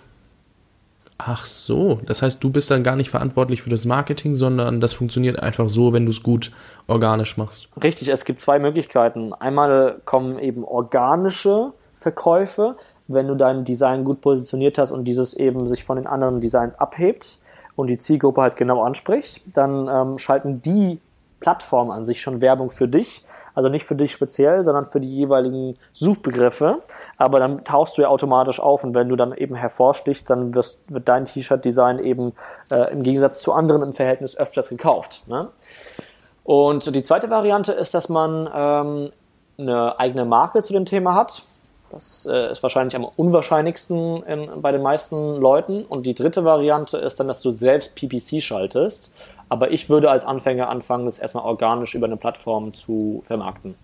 Ach so, das heißt, du bist dann gar nicht verantwortlich für das Marketing, sondern das funktioniert einfach so, wenn du es gut organisch machst. Richtig, es gibt zwei Möglichkeiten. Einmal kommen eben organische Verkäufe, wenn du dein Design gut positioniert hast und dieses eben sich von den anderen Designs abhebt und die Zielgruppe halt genau anspricht, dann ähm, schalten die Plattformen an sich schon Werbung für dich also nicht für dich speziell, sondern für die jeweiligen Suchbegriffe. Aber dann tauchst du ja automatisch auf und wenn du dann eben hervorstichst, dann wirst, wird dein T-Shirt-Design eben äh, im Gegensatz zu anderen im Verhältnis öfters gekauft. Ne? Und die zweite Variante ist, dass man ähm, eine eigene Marke zu dem Thema hat. Das äh, ist wahrscheinlich am unwahrscheinlichsten in, bei den meisten Leuten. Und die dritte Variante ist dann, dass du selbst PPC schaltest. Aber ich würde als Anfänger anfangen, das erstmal organisch über eine Plattform zu vermarkten.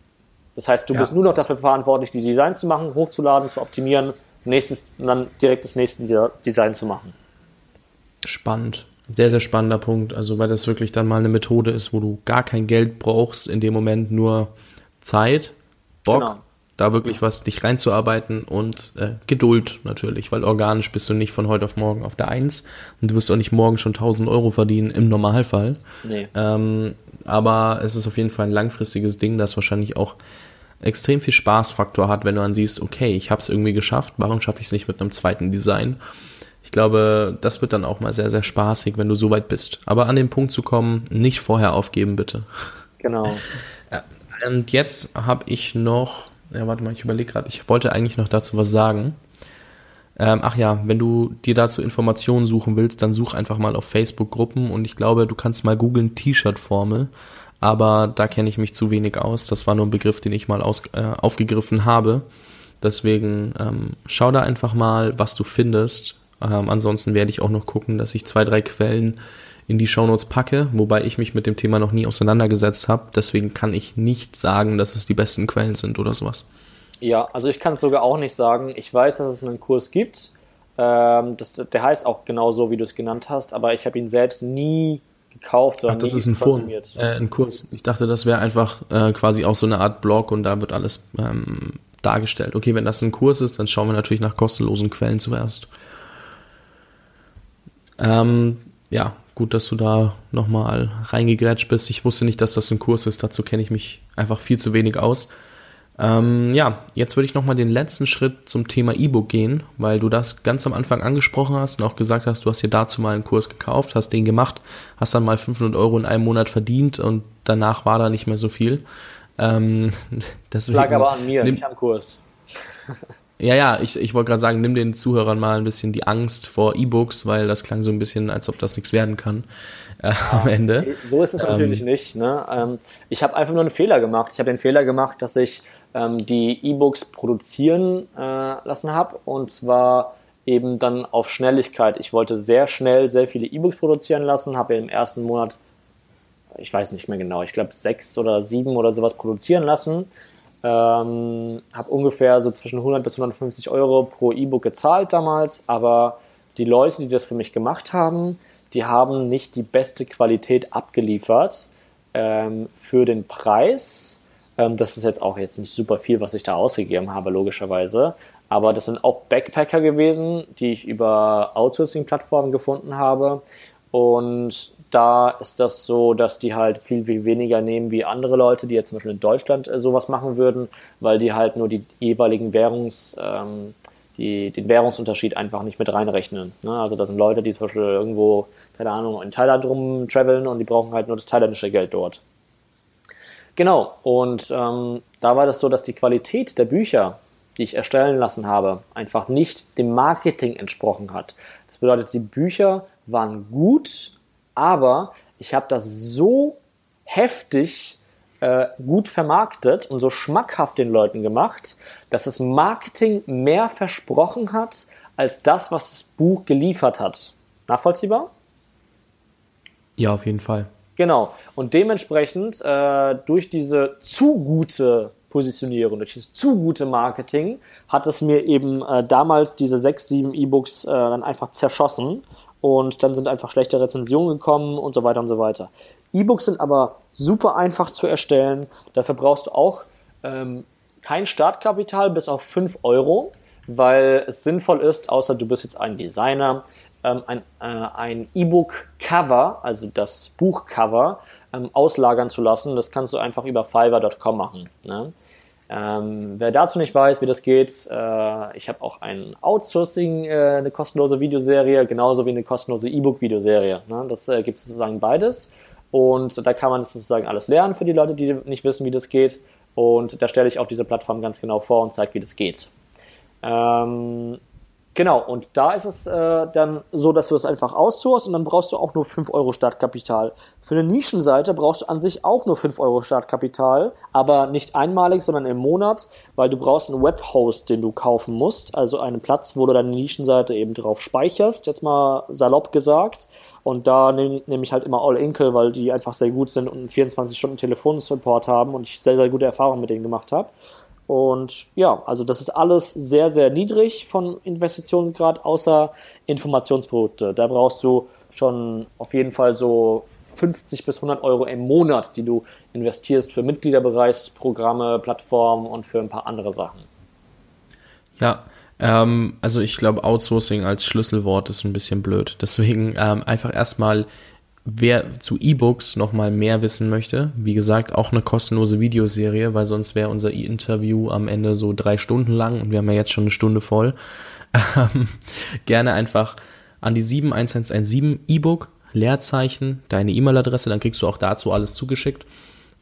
Das heißt, du ja. bist nur noch dafür verantwortlich, die Designs zu machen, hochzuladen, zu optimieren, nächstes, und dann direkt das nächste Design zu machen. Spannend. Sehr, sehr spannender Punkt. Also, weil das wirklich dann mal eine Methode ist, wo du gar kein Geld brauchst, in dem Moment nur Zeit, Bock genau da wirklich was dich reinzuarbeiten und äh, Geduld natürlich, weil organisch bist du nicht von heute auf morgen auf der Eins und du wirst auch nicht morgen schon 1000 Euro verdienen im Normalfall. Nee. Ähm, aber es ist auf jeden Fall ein langfristiges Ding, das wahrscheinlich auch extrem viel Spaßfaktor hat, wenn du dann siehst, okay, ich habe es irgendwie geschafft, warum schaffe ich es nicht mit einem zweiten Design? Ich glaube, das wird dann auch mal sehr, sehr spaßig, wenn du so weit bist. Aber an den Punkt zu kommen, nicht vorher aufgeben, bitte. Genau. Und jetzt habe ich noch ja, warte mal, ich überlege gerade, ich wollte eigentlich noch dazu was sagen. Ähm, ach ja, wenn du dir dazu Informationen suchen willst, dann such einfach mal auf Facebook Gruppen und ich glaube, du kannst mal googeln T-Shirt-Formel, aber da kenne ich mich zu wenig aus. Das war nur ein Begriff, den ich mal aus, äh, aufgegriffen habe. Deswegen ähm, schau da einfach mal, was du findest. Ähm, ansonsten werde ich auch noch gucken, dass ich zwei, drei Quellen in die Shownotes packe, wobei ich mich mit dem Thema noch nie auseinandergesetzt habe. Deswegen kann ich nicht sagen, dass es die besten Quellen sind oder sowas. Ja, also ich kann es sogar auch nicht sagen. Ich weiß, dass es einen Kurs gibt. Ähm, das, der heißt auch genau so, wie du es genannt hast, aber ich habe ihn selbst nie gekauft oder Ach, das ist ein, Form, äh, ein Kurs. Ich dachte, das wäre einfach äh, quasi auch so eine Art Blog und da wird alles ähm, dargestellt. Okay, wenn das ein Kurs ist, dann schauen wir natürlich nach kostenlosen Quellen zuerst. Ähm, ja, gut, dass du da nochmal reingegrätscht bist. Ich wusste nicht, dass das ein Kurs ist. Dazu kenne ich mich einfach viel zu wenig aus. Ähm, ja, jetzt würde ich nochmal den letzten Schritt zum Thema E-Book gehen, weil du das ganz am Anfang angesprochen hast und auch gesagt hast, du hast dir dazu mal einen Kurs gekauft, hast den gemacht, hast dann mal 500 Euro in einem Monat verdient und danach war da nicht mehr so viel. Ähm, das lag aber an mir, nicht am Kurs. Ja, ja, ich, ich wollte gerade sagen, nimm den Zuhörern mal ein bisschen die Angst vor E-Books, weil das klang so ein bisschen, als ob das nichts werden kann äh, ja, am Ende. So ist es ähm, natürlich nicht. Ne? Ähm, ich habe einfach nur einen Fehler gemacht. Ich habe den Fehler gemacht, dass ich ähm, die E-Books produzieren äh, lassen habe und zwar eben dann auf Schnelligkeit. Ich wollte sehr schnell sehr viele E-Books produzieren lassen, habe im ersten Monat, ich weiß nicht mehr genau, ich glaube sechs oder sieben oder sowas produzieren lassen. Ähm, habe ungefähr so zwischen 100 bis 150 Euro pro E-Book gezahlt damals, aber die Leute, die das für mich gemacht haben, die haben nicht die beste Qualität abgeliefert ähm, für den Preis. Ähm, das ist jetzt auch jetzt nicht super viel, was ich da ausgegeben habe, logischerweise. Aber das sind auch Backpacker gewesen, die ich über Outsourcing-Plattformen gefunden habe. Und da ist das so, dass die halt viel, viel weniger nehmen wie andere Leute, die jetzt zum Beispiel in Deutschland äh, sowas machen würden, weil die halt nur die jeweiligen Währungs, ähm, die, den Währungsunterschied einfach nicht mit reinrechnen. Ne? Also das sind Leute, die zum Beispiel irgendwo, keine Ahnung, in Thailand rumtraveln und die brauchen halt nur das thailändische Geld dort. Genau, und ähm, da war das so, dass die Qualität der Bücher, die ich erstellen lassen habe, einfach nicht dem Marketing entsprochen hat. Das bedeutet, die Bücher waren gut, aber ich habe das so heftig äh, gut vermarktet und so schmackhaft den Leuten gemacht, dass das Marketing mehr versprochen hat als das, was das Buch geliefert hat. Nachvollziehbar? Ja, auf jeden Fall. Genau. Und dementsprechend äh, durch diese zu gute Positionierung, durch dieses zu gute Marketing, hat es mir eben äh, damals diese sechs, sieben E-Books äh, dann einfach zerschossen und dann sind einfach schlechte Rezensionen gekommen und so weiter und so weiter. E-Books sind aber super einfach zu erstellen. Dafür brauchst du auch ähm, kein Startkapital bis auf 5 Euro, weil es sinnvoll ist, außer du bist jetzt ein Designer, ähm, ein äh, E-Book-Cover, also das Buchcover, ähm, auslagern zu lassen. Das kannst du einfach über fiverr.com machen. Ne? Ähm, wer dazu nicht weiß, wie das geht, äh, ich habe auch ein Outsourcing, äh, eine kostenlose Videoserie, genauso wie eine kostenlose E-Book-Videoserie. Ne? Das äh, gibt sozusagen beides. Und da kann man sozusagen alles lernen für die Leute, die nicht wissen, wie das geht. Und da stelle ich auch diese Plattform ganz genau vor und zeige, wie das geht. Ähm, Genau, und da ist es äh, dann so, dass du es einfach auszuhast und dann brauchst du auch nur 5 Euro Startkapital. Für eine Nischenseite brauchst du an sich auch nur 5 Euro Startkapital, aber nicht einmalig, sondern im Monat, weil du brauchst einen Webhost, den du kaufen musst, also einen Platz, wo du deine Nischenseite eben drauf speicherst, jetzt mal salopp gesagt. Und da nehme nehm ich halt immer All Inkle, weil die einfach sehr gut sind und einen 24 Stunden Telefonsupport haben und ich sehr, sehr gute Erfahrungen mit denen gemacht habe. Und ja, also das ist alles sehr, sehr niedrig von Investitionsgrad, außer Informationsprodukte. Da brauchst du schon auf jeden Fall so 50 bis 100 Euro im Monat, die du investierst für Mitgliederbereichsprogramme, Plattformen und für ein paar andere Sachen. Ja, ähm, also ich glaube, Outsourcing als Schlüsselwort ist ein bisschen blöd. Deswegen ähm, einfach erstmal wer zu E-Books nochmal mehr wissen möchte, wie gesagt, auch eine kostenlose Videoserie, weil sonst wäre unser Interview am Ende so drei Stunden lang und wir haben ja jetzt schon eine Stunde voll. Ähm, gerne einfach an die 71117 E-Book, Leerzeichen, deine E-Mail-Adresse, dann kriegst du auch dazu alles zugeschickt.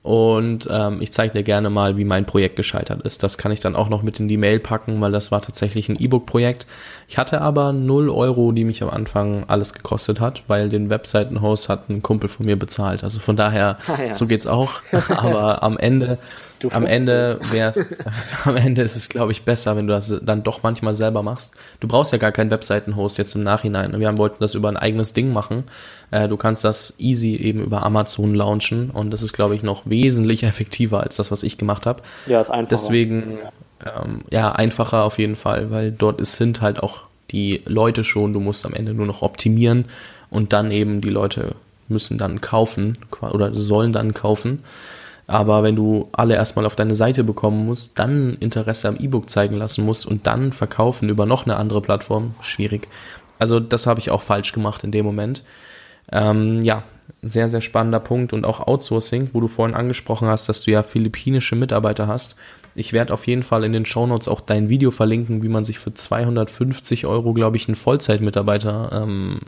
Und ähm, ich zeige dir gerne mal, wie mein Projekt gescheitert ist. Das kann ich dann auch noch mit in die Mail packen, weil das war tatsächlich ein E-Book-Projekt. Ich hatte aber 0 Euro, die mich am Anfang alles gekostet hat, weil den Webseitenhost hat ein Kumpel von mir bezahlt. Also von daher, ah, ja. so geht's auch. aber am Ende Du am Ende wär's, am Ende ist es, glaube ich, besser, wenn du das dann doch manchmal selber machst. Du brauchst ja gar keinen Webseitenhost jetzt im Nachhinein. Wir haben, wollten das über ein eigenes Ding machen. Äh, du kannst das easy eben über Amazon launchen und das ist, glaube ich, noch wesentlich effektiver als das, was ich gemacht habe. Ja, ist einfacher. Deswegen, ähm, ja, einfacher auf jeden Fall, weil dort ist, sind halt auch die Leute schon. Du musst am Ende nur noch optimieren und dann eben die Leute müssen dann kaufen oder sollen dann kaufen. Aber wenn du alle erstmal auf deine Seite bekommen musst, dann Interesse am E-Book zeigen lassen musst und dann verkaufen über noch eine andere Plattform, schwierig. Also das habe ich auch falsch gemacht in dem Moment. Ähm, ja, sehr, sehr spannender Punkt und auch Outsourcing, wo du vorhin angesprochen hast, dass du ja philippinische Mitarbeiter hast. Ich werde auf jeden Fall in den Shownotes auch dein Video verlinken, wie man sich für 250 Euro, glaube ich, einen Vollzeitmitarbeiter ähm,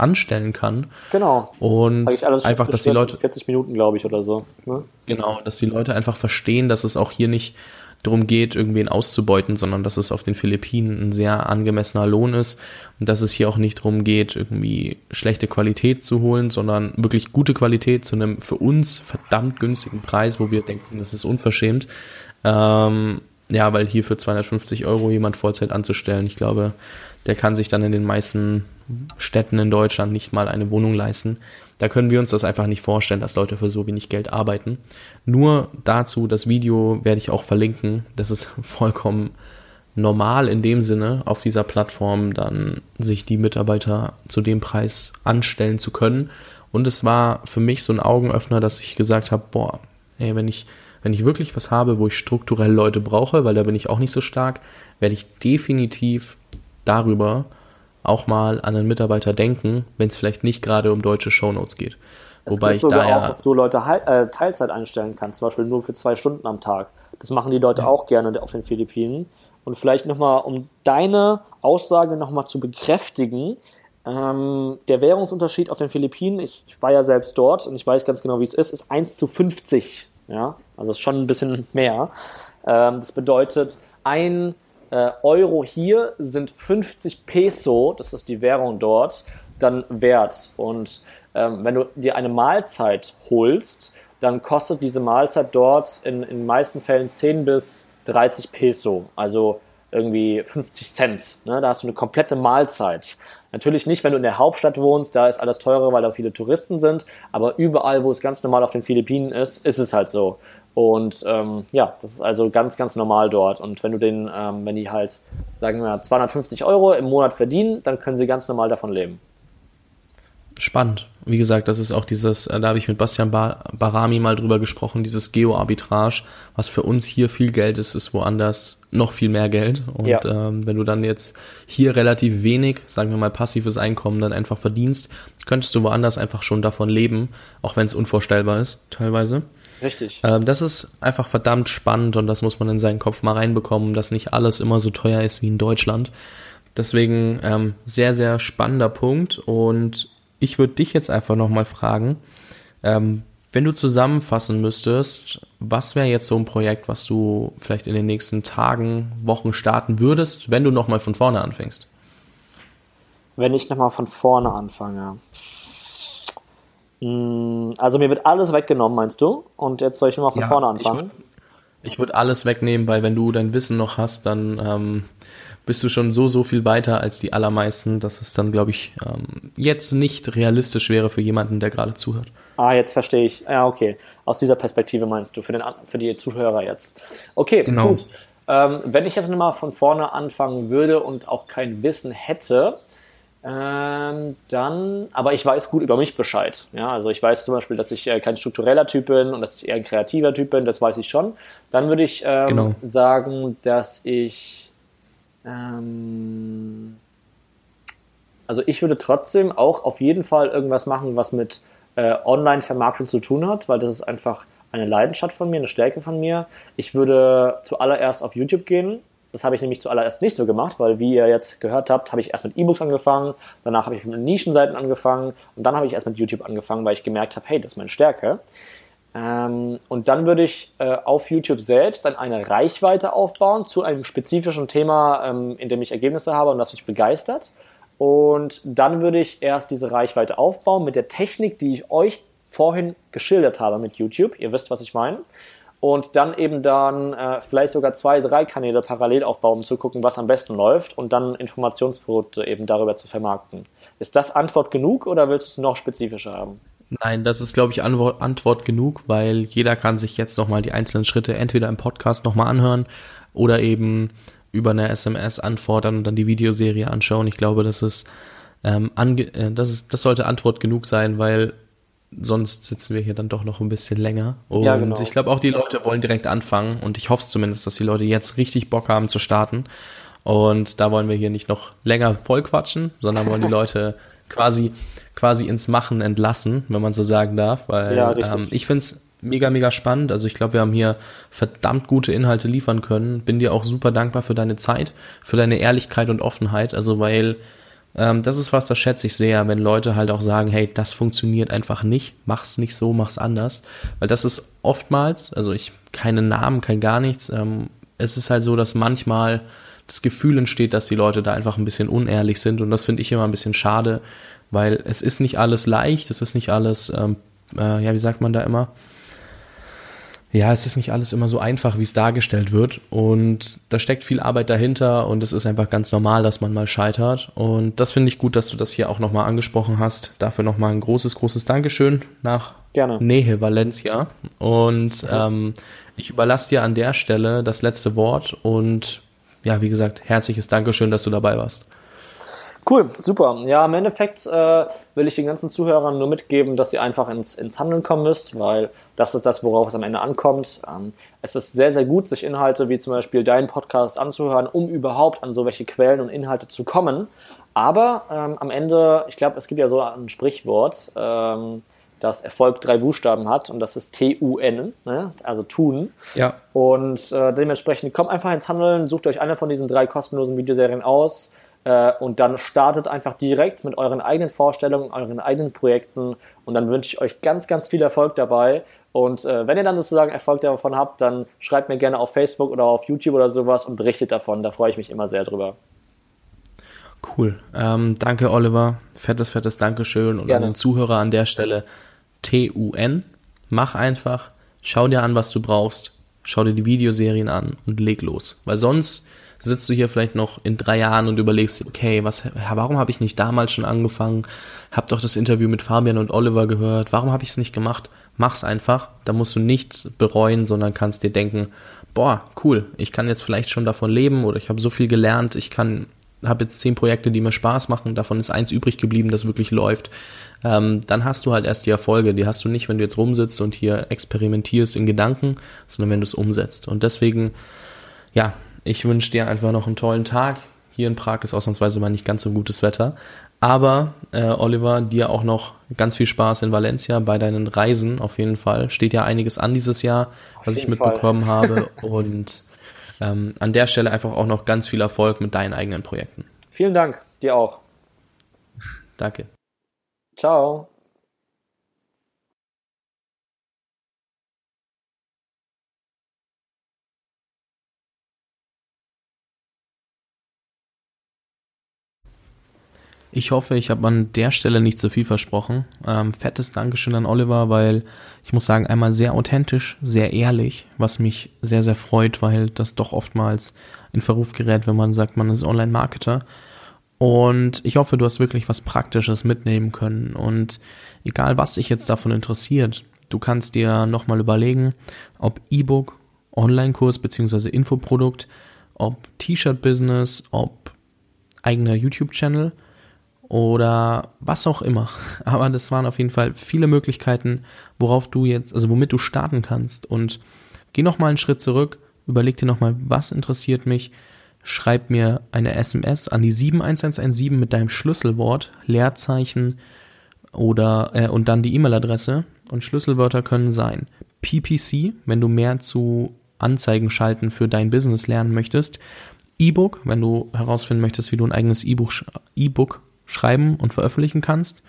anstellen kann. Genau. Und einfach, dass die Leute 40 Minuten, glaube ich, oder so. Ne? Genau, dass die Leute einfach verstehen, dass es auch hier nicht darum geht, irgendwen auszubeuten, sondern dass es auf den Philippinen ein sehr angemessener Lohn ist und dass es hier auch nicht darum geht, irgendwie schlechte Qualität zu holen, sondern wirklich gute Qualität zu einem für uns verdammt günstigen Preis, wo wir denken, das ist unverschämt. Ähm, ja, weil hier für 250 Euro jemand Vollzeit anzustellen, ich glaube, der kann sich dann in den meisten Städten in Deutschland nicht mal eine Wohnung leisten. Da können wir uns das einfach nicht vorstellen, dass Leute für so wenig Geld arbeiten. Nur dazu, das Video werde ich auch verlinken. Das ist vollkommen normal in dem Sinne, auf dieser Plattform dann sich die Mitarbeiter zu dem Preis anstellen zu können. Und es war für mich so ein Augenöffner, dass ich gesagt habe, boah, ey, wenn ich, wenn ich wirklich was habe, wo ich strukturell Leute brauche, weil da bin ich auch nicht so stark, werde ich definitiv darüber auch mal an einen Mitarbeiter denken, wenn es vielleicht nicht gerade um deutsche Shownotes geht. Es Wobei ich da ja. Auch, dass du Leute äh, Teilzeit einstellen kannst, zum Beispiel nur für zwei Stunden am Tag. Das machen die Leute ja. auch gerne auf den Philippinen. Und vielleicht nochmal, um deine Aussage nochmal zu bekräftigen, ähm, der Währungsunterschied auf den Philippinen, ich, ich, war ja selbst dort und ich weiß ganz genau, wie es ist, ist 1 zu 50. Ja, also ist schon ein bisschen mehr. Ähm, das bedeutet, ein äh, Euro hier sind 50 Peso, das ist die Währung dort, dann wert. Und ähm, wenn du dir eine Mahlzeit holst, dann kostet diese Mahlzeit dort in, den meisten Fällen 10 bis 30 Peso, also irgendwie 50 Cent. Ne? Da hast du eine komplette Mahlzeit. Natürlich nicht, wenn du in der Hauptstadt wohnst, da ist alles teurer, weil da viele Touristen sind, aber überall, wo es ganz normal auf den Philippinen ist, ist es halt so. Und ähm, ja, das ist also ganz, ganz normal dort. Und wenn du den, ähm, wenn die halt, sagen wir mal, 250 Euro im Monat verdienen, dann können sie ganz normal davon leben. Spannend. Wie gesagt, das ist auch dieses, äh, da habe ich mit Bastian Bar Barami mal drüber gesprochen, dieses Geo-Arbitrage, was für uns hier viel Geld ist, ist woanders noch viel mehr Geld. Und ja. ähm, wenn du dann jetzt hier relativ wenig, sagen wir mal passives Einkommen dann einfach verdienst, könntest du woanders einfach schon davon leben, auch wenn es unvorstellbar ist, teilweise. Richtig. Ähm, das ist einfach verdammt spannend und das muss man in seinen Kopf mal reinbekommen, dass nicht alles immer so teuer ist wie in Deutschland. Deswegen ähm, sehr, sehr spannender Punkt und ich würde dich jetzt einfach nochmal fragen, ähm, wenn du zusammenfassen müsstest, was wäre jetzt so ein Projekt, was du vielleicht in den nächsten Tagen, Wochen starten würdest, wenn du nochmal von vorne anfängst? Wenn ich nochmal von vorne anfange. Mm, also mir wird alles weggenommen, meinst du? Und jetzt soll ich nochmal von ja, vorne anfangen? Ich würde würd alles wegnehmen, weil wenn du dein Wissen noch hast, dann ähm, bist du schon so, so viel weiter als die allermeisten, dass es dann, glaube ich, ähm, jetzt nicht realistisch wäre für jemanden, der gerade zuhört. Ah, jetzt verstehe ich. Ja, okay. Aus dieser Perspektive meinst du, für, den, für die Zuhörer jetzt. Okay, genau. gut. Ähm, wenn ich jetzt nochmal von vorne anfangen würde und auch kein Wissen hätte, ähm, dann, aber ich weiß gut über mich Bescheid. Ja, also ich weiß zum Beispiel, dass ich äh, kein struktureller Typ bin und dass ich eher ein kreativer Typ bin, das weiß ich schon. Dann würde ich ähm, genau. sagen, dass ich, ähm, also ich würde trotzdem auch auf jeden Fall irgendwas machen, was mit äh, Online-Vermarktung zu tun hat, weil das ist einfach eine Leidenschaft von mir, eine Stärke von mir. Ich würde zuallererst auf YouTube gehen das habe ich nämlich zuallererst nicht so gemacht, weil wie ihr jetzt gehört habt, habe ich erst mit E-Books angefangen, danach habe ich mit Nischenseiten angefangen und dann habe ich erst mit YouTube angefangen, weil ich gemerkt habe, hey, das ist meine Stärke. Ähm, und dann würde ich äh, auf YouTube selbst dann eine Reichweite aufbauen zu einem spezifischen Thema, ähm, in dem ich Ergebnisse habe und das mich begeistert. Und dann würde ich erst diese Reichweite aufbauen mit der Technik, die ich euch vorhin geschildert habe mit YouTube. Ihr wisst, was ich meine und dann eben dann äh, vielleicht sogar zwei, drei Kanäle parallel aufbauen, um zu gucken, was am besten läuft und dann Informationsprodukte eben darüber zu vermarkten. Ist das Antwort genug oder willst du es noch spezifischer haben? Nein, das ist, glaube ich, Antwort, Antwort genug, weil jeder kann sich jetzt nochmal die einzelnen Schritte entweder im Podcast nochmal anhören oder eben über eine SMS antworten und dann die Videoserie anschauen. Ich glaube, das ist, ähm, ange äh, das ist, das sollte Antwort genug sein, weil sonst sitzen wir hier dann doch noch ein bisschen länger. Und ja, genau. ich glaube auch die Leute wollen direkt anfangen und ich hoffe zumindest, dass die Leute jetzt richtig Bock haben zu starten. Und da wollen wir hier nicht noch länger voll quatschen, sondern wollen die Leute quasi, quasi ins Machen entlassen, wenn man so sagen darf. Weil ja, ähm, ich finde es mega, mega spannend. Also ich glaube, wir haben hier verdammt gute Inhalte liefern können. Bin dir auch super dankbar für deine Zeit, für deine Ehrlichkeit und Offenheit. Also weil ähm, das ist was, das schätze ich sehr, wenn Leute halt auch sagen, hey, das funktioniert einfach nicht, mach's nicht so, mach's anders. Weil das ist oftmals, also ich keine Namen, kein gar nichts. Ähm, es ist halt so, dass manchmal das Gefühl entsteht, dass die Leute da einfach ein bisschen unehrlich sind und das finde ich immer ein bisschen schade, weil es ist nicht alles leicht, es ist nicht alles, ähm, äh, ja, wie sagt man da immer? Ja, es ist nicht alles immer so einfach, wie es dargestellt wird und da steckt viel Arbeit dahinter und es ist einfach ganz normal, dass man mal scheitert und das finde ich gut, dass du das hier auch nochmal angesprochen hast. Dafür nochmal ein großes, großes Dankeschön nach Gerne. Nähe Valencia und ähm, ich überlasse dir an der Stelle das letzte Wort und ja, wie gesagt, herzliches Dankeschön, dass du dabei warst. Cool, super. Ja, im Endeffekt äh, will ich den ganzen Zuhörern nur mitgeben, dass ihr einfach ins, ins Handeln kommen müsst, weil das ist das, worauf es am Ende ankommt. Ähm, es ist sehr, sehr gut, sich Inhalte wie zum Beispiel deinen Podcast anzuhören, um überhaupt an so welche Quellen und Inhalte zu kommen. Aber ähm, am Ende, ich glaube, es gibt ja so ein Sprichwort, ähm, dass Erfolg drei Buchstaben hat und das ist T-U-N, ne? also tun. Ja. Und äh, dementsprechend kommt einfach ins Handeln, sucht euch eine von diesen drei kostenlosen Videoserien aus äh, und dann startet einfach direkt mit euren eigenen Vorstellungen, euren eigenen Projekten und dann wünsche ich euch ganz, ganz viel Erfolg dabei. Und äh, wenn ihr dann sozusagen Erfolg davon habt, dann schreibt mir gerne auf Facebook oder auf YouTube oder sowas und berichtet davon. Da freue ich mich immer sehr drüber. Cool. Ähm, danke, Oliver. Fettes, fettes Dankeschön. Und Gerne. an den Zuhörer an der Stelle T-U-N. Mach einfach, schau dir an, was du brauchst, schau dir die Videoserien an und leg los. Weil sonst sitzt du hier vielleicht noch in drei Jahren und überlegst, okay, was, warum habe ich nicht damals schon angefangen? Hab doch das Interview mit Fabian und Oliver gehört. Warum habe ich es nicht gemacht? Mach's einfach. Da musst du nichts bereuen, sondern kannst dir denken, boah, cool, ich kann jetzt vielleicht schon davon leben oder ich habe so viel gelernt, ich kann habe jetzt zehn Projekte, die mir Spaß machen, davon ist eins übrig geblieben, das wirklich läuft, ähm, dann hast du halt erst die Erfolge. Die hast du nicht, wenn du jetzt rumsitzt und hier experimentierst in Gedanken, sondern wenn du es umsetzt. Und deswegen, ja, ich wünsche dir einfach noch einen tollen Tag. Hier in Prag ist ausnahmsweise mal nicht ganz so gutes Wetter. Aber äh, Oliver, dir auch noch ganz viel Spaß in Valencia bei deinen Reisen auf jeden Fall. Steht ja einiges an dieses Jahr, was ich mitbekommen Fall. habe. Und ähm, an der Stelle einfach auch noch ganz viel Erfolg mit deinen eigenen Projekten. Vielen Dank, dir auch. Danke. Ciao. Ich hoffe, ich habe an der Stelle nicht zu viel versprochen. Ähm, fettes Dankeschön an Oliver, weil ich muss sagen, einmal sehr authentisch, sehr ehrlich, was mich sehr, sehr freut, weil das doch oftmals in Verruf gerät, wenn man sagt, man ist Online-Marketer. Und ich hoffe, du hast wirklich was Praktisches mitnehmen können. Und egal, was dich jetzt davon interessiert, du kannst dir nochmal überlegen, ob E-Book, Online-Kurs beziehungsweise Infoprodukt, ob T-Shirt-Business, ob eigener YouTube-Channel – oder was auch immer. Aber das waren auf jeden Fall viele Möglichkeiten, worauf du jetzt, also womit du starten kannst. Und geh noch mal einen Schritt zurück, überleg dir noch mal, was interessiert mich. Schreib mir eine SMS an die 71117 mit deinem Schlüsselwort, Leerzeichen oder äh, und dann die E-Mail-Adresse. Und Schlüsselwörter können sein PPC, wenn du mehr zu Anzeigen schalten für dein Business lernen möchtest. E-Book, wenn du herausfinden möchtest, wie du ein eigenes E-Book schreiben und veröffentlichen kannst,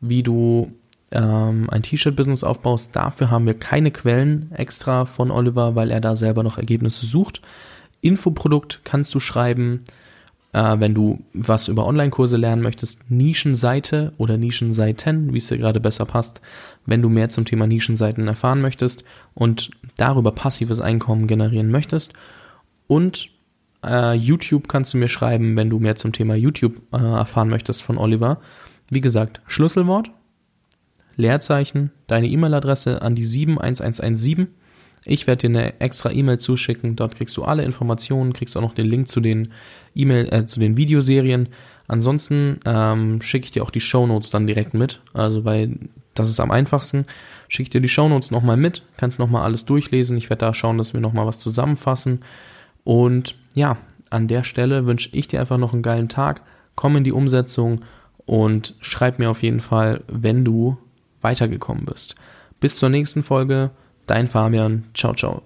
wie du ähm, ein T-Shirt-Business aufbaust. Dafür haben wir keine Quellen extra von Oliver, weil er da selber noch Ergebnisse sucht. Infoprodukt kannst du schreiben, äh, wenn du was über Online-Kurse lernen möchtest. Nischenseite oder Nischenseiten, wie es dir gerade besser passt, wenn du mehr zum Thema Nischenseiten erfahren möchtest und darüber passives Einkommen generieren möchtest. Und äh, YouTube kannst du mir schreiben, wenn du mehr zum Thema YouTube äh, erfahren möchtest von Oliver. Wie gesagt, Schlüsselwort, Leerzeichen, deine E-Mail-Adresse an die 71117. Ich werde dir eine extra E-Mail zuschicken. Dort kriegst du alle Informationen, kriegst auch noch den Link zu den E-Mail, äh, zu den Videoserien. Ansonsten ähm, schicke ich dir auch die Shownotes dann direkt mit. Also weil das ist am einfachsten. Schicke ich dir die Shownotes nochmal mit, kannst nochmal alles durchlesen. Ich werde da schauen, dass wir nochmal was zusammenfassen. Und ja, an der Stelle wünsche ich dir einfach noch einen geilen Tag. Komm in die Umsetzung und schreib mir auf jeden Fall, wenn du weitergekommen bist. Bis zur nächsten Folge. Dein Fabian. Ciao, ciao.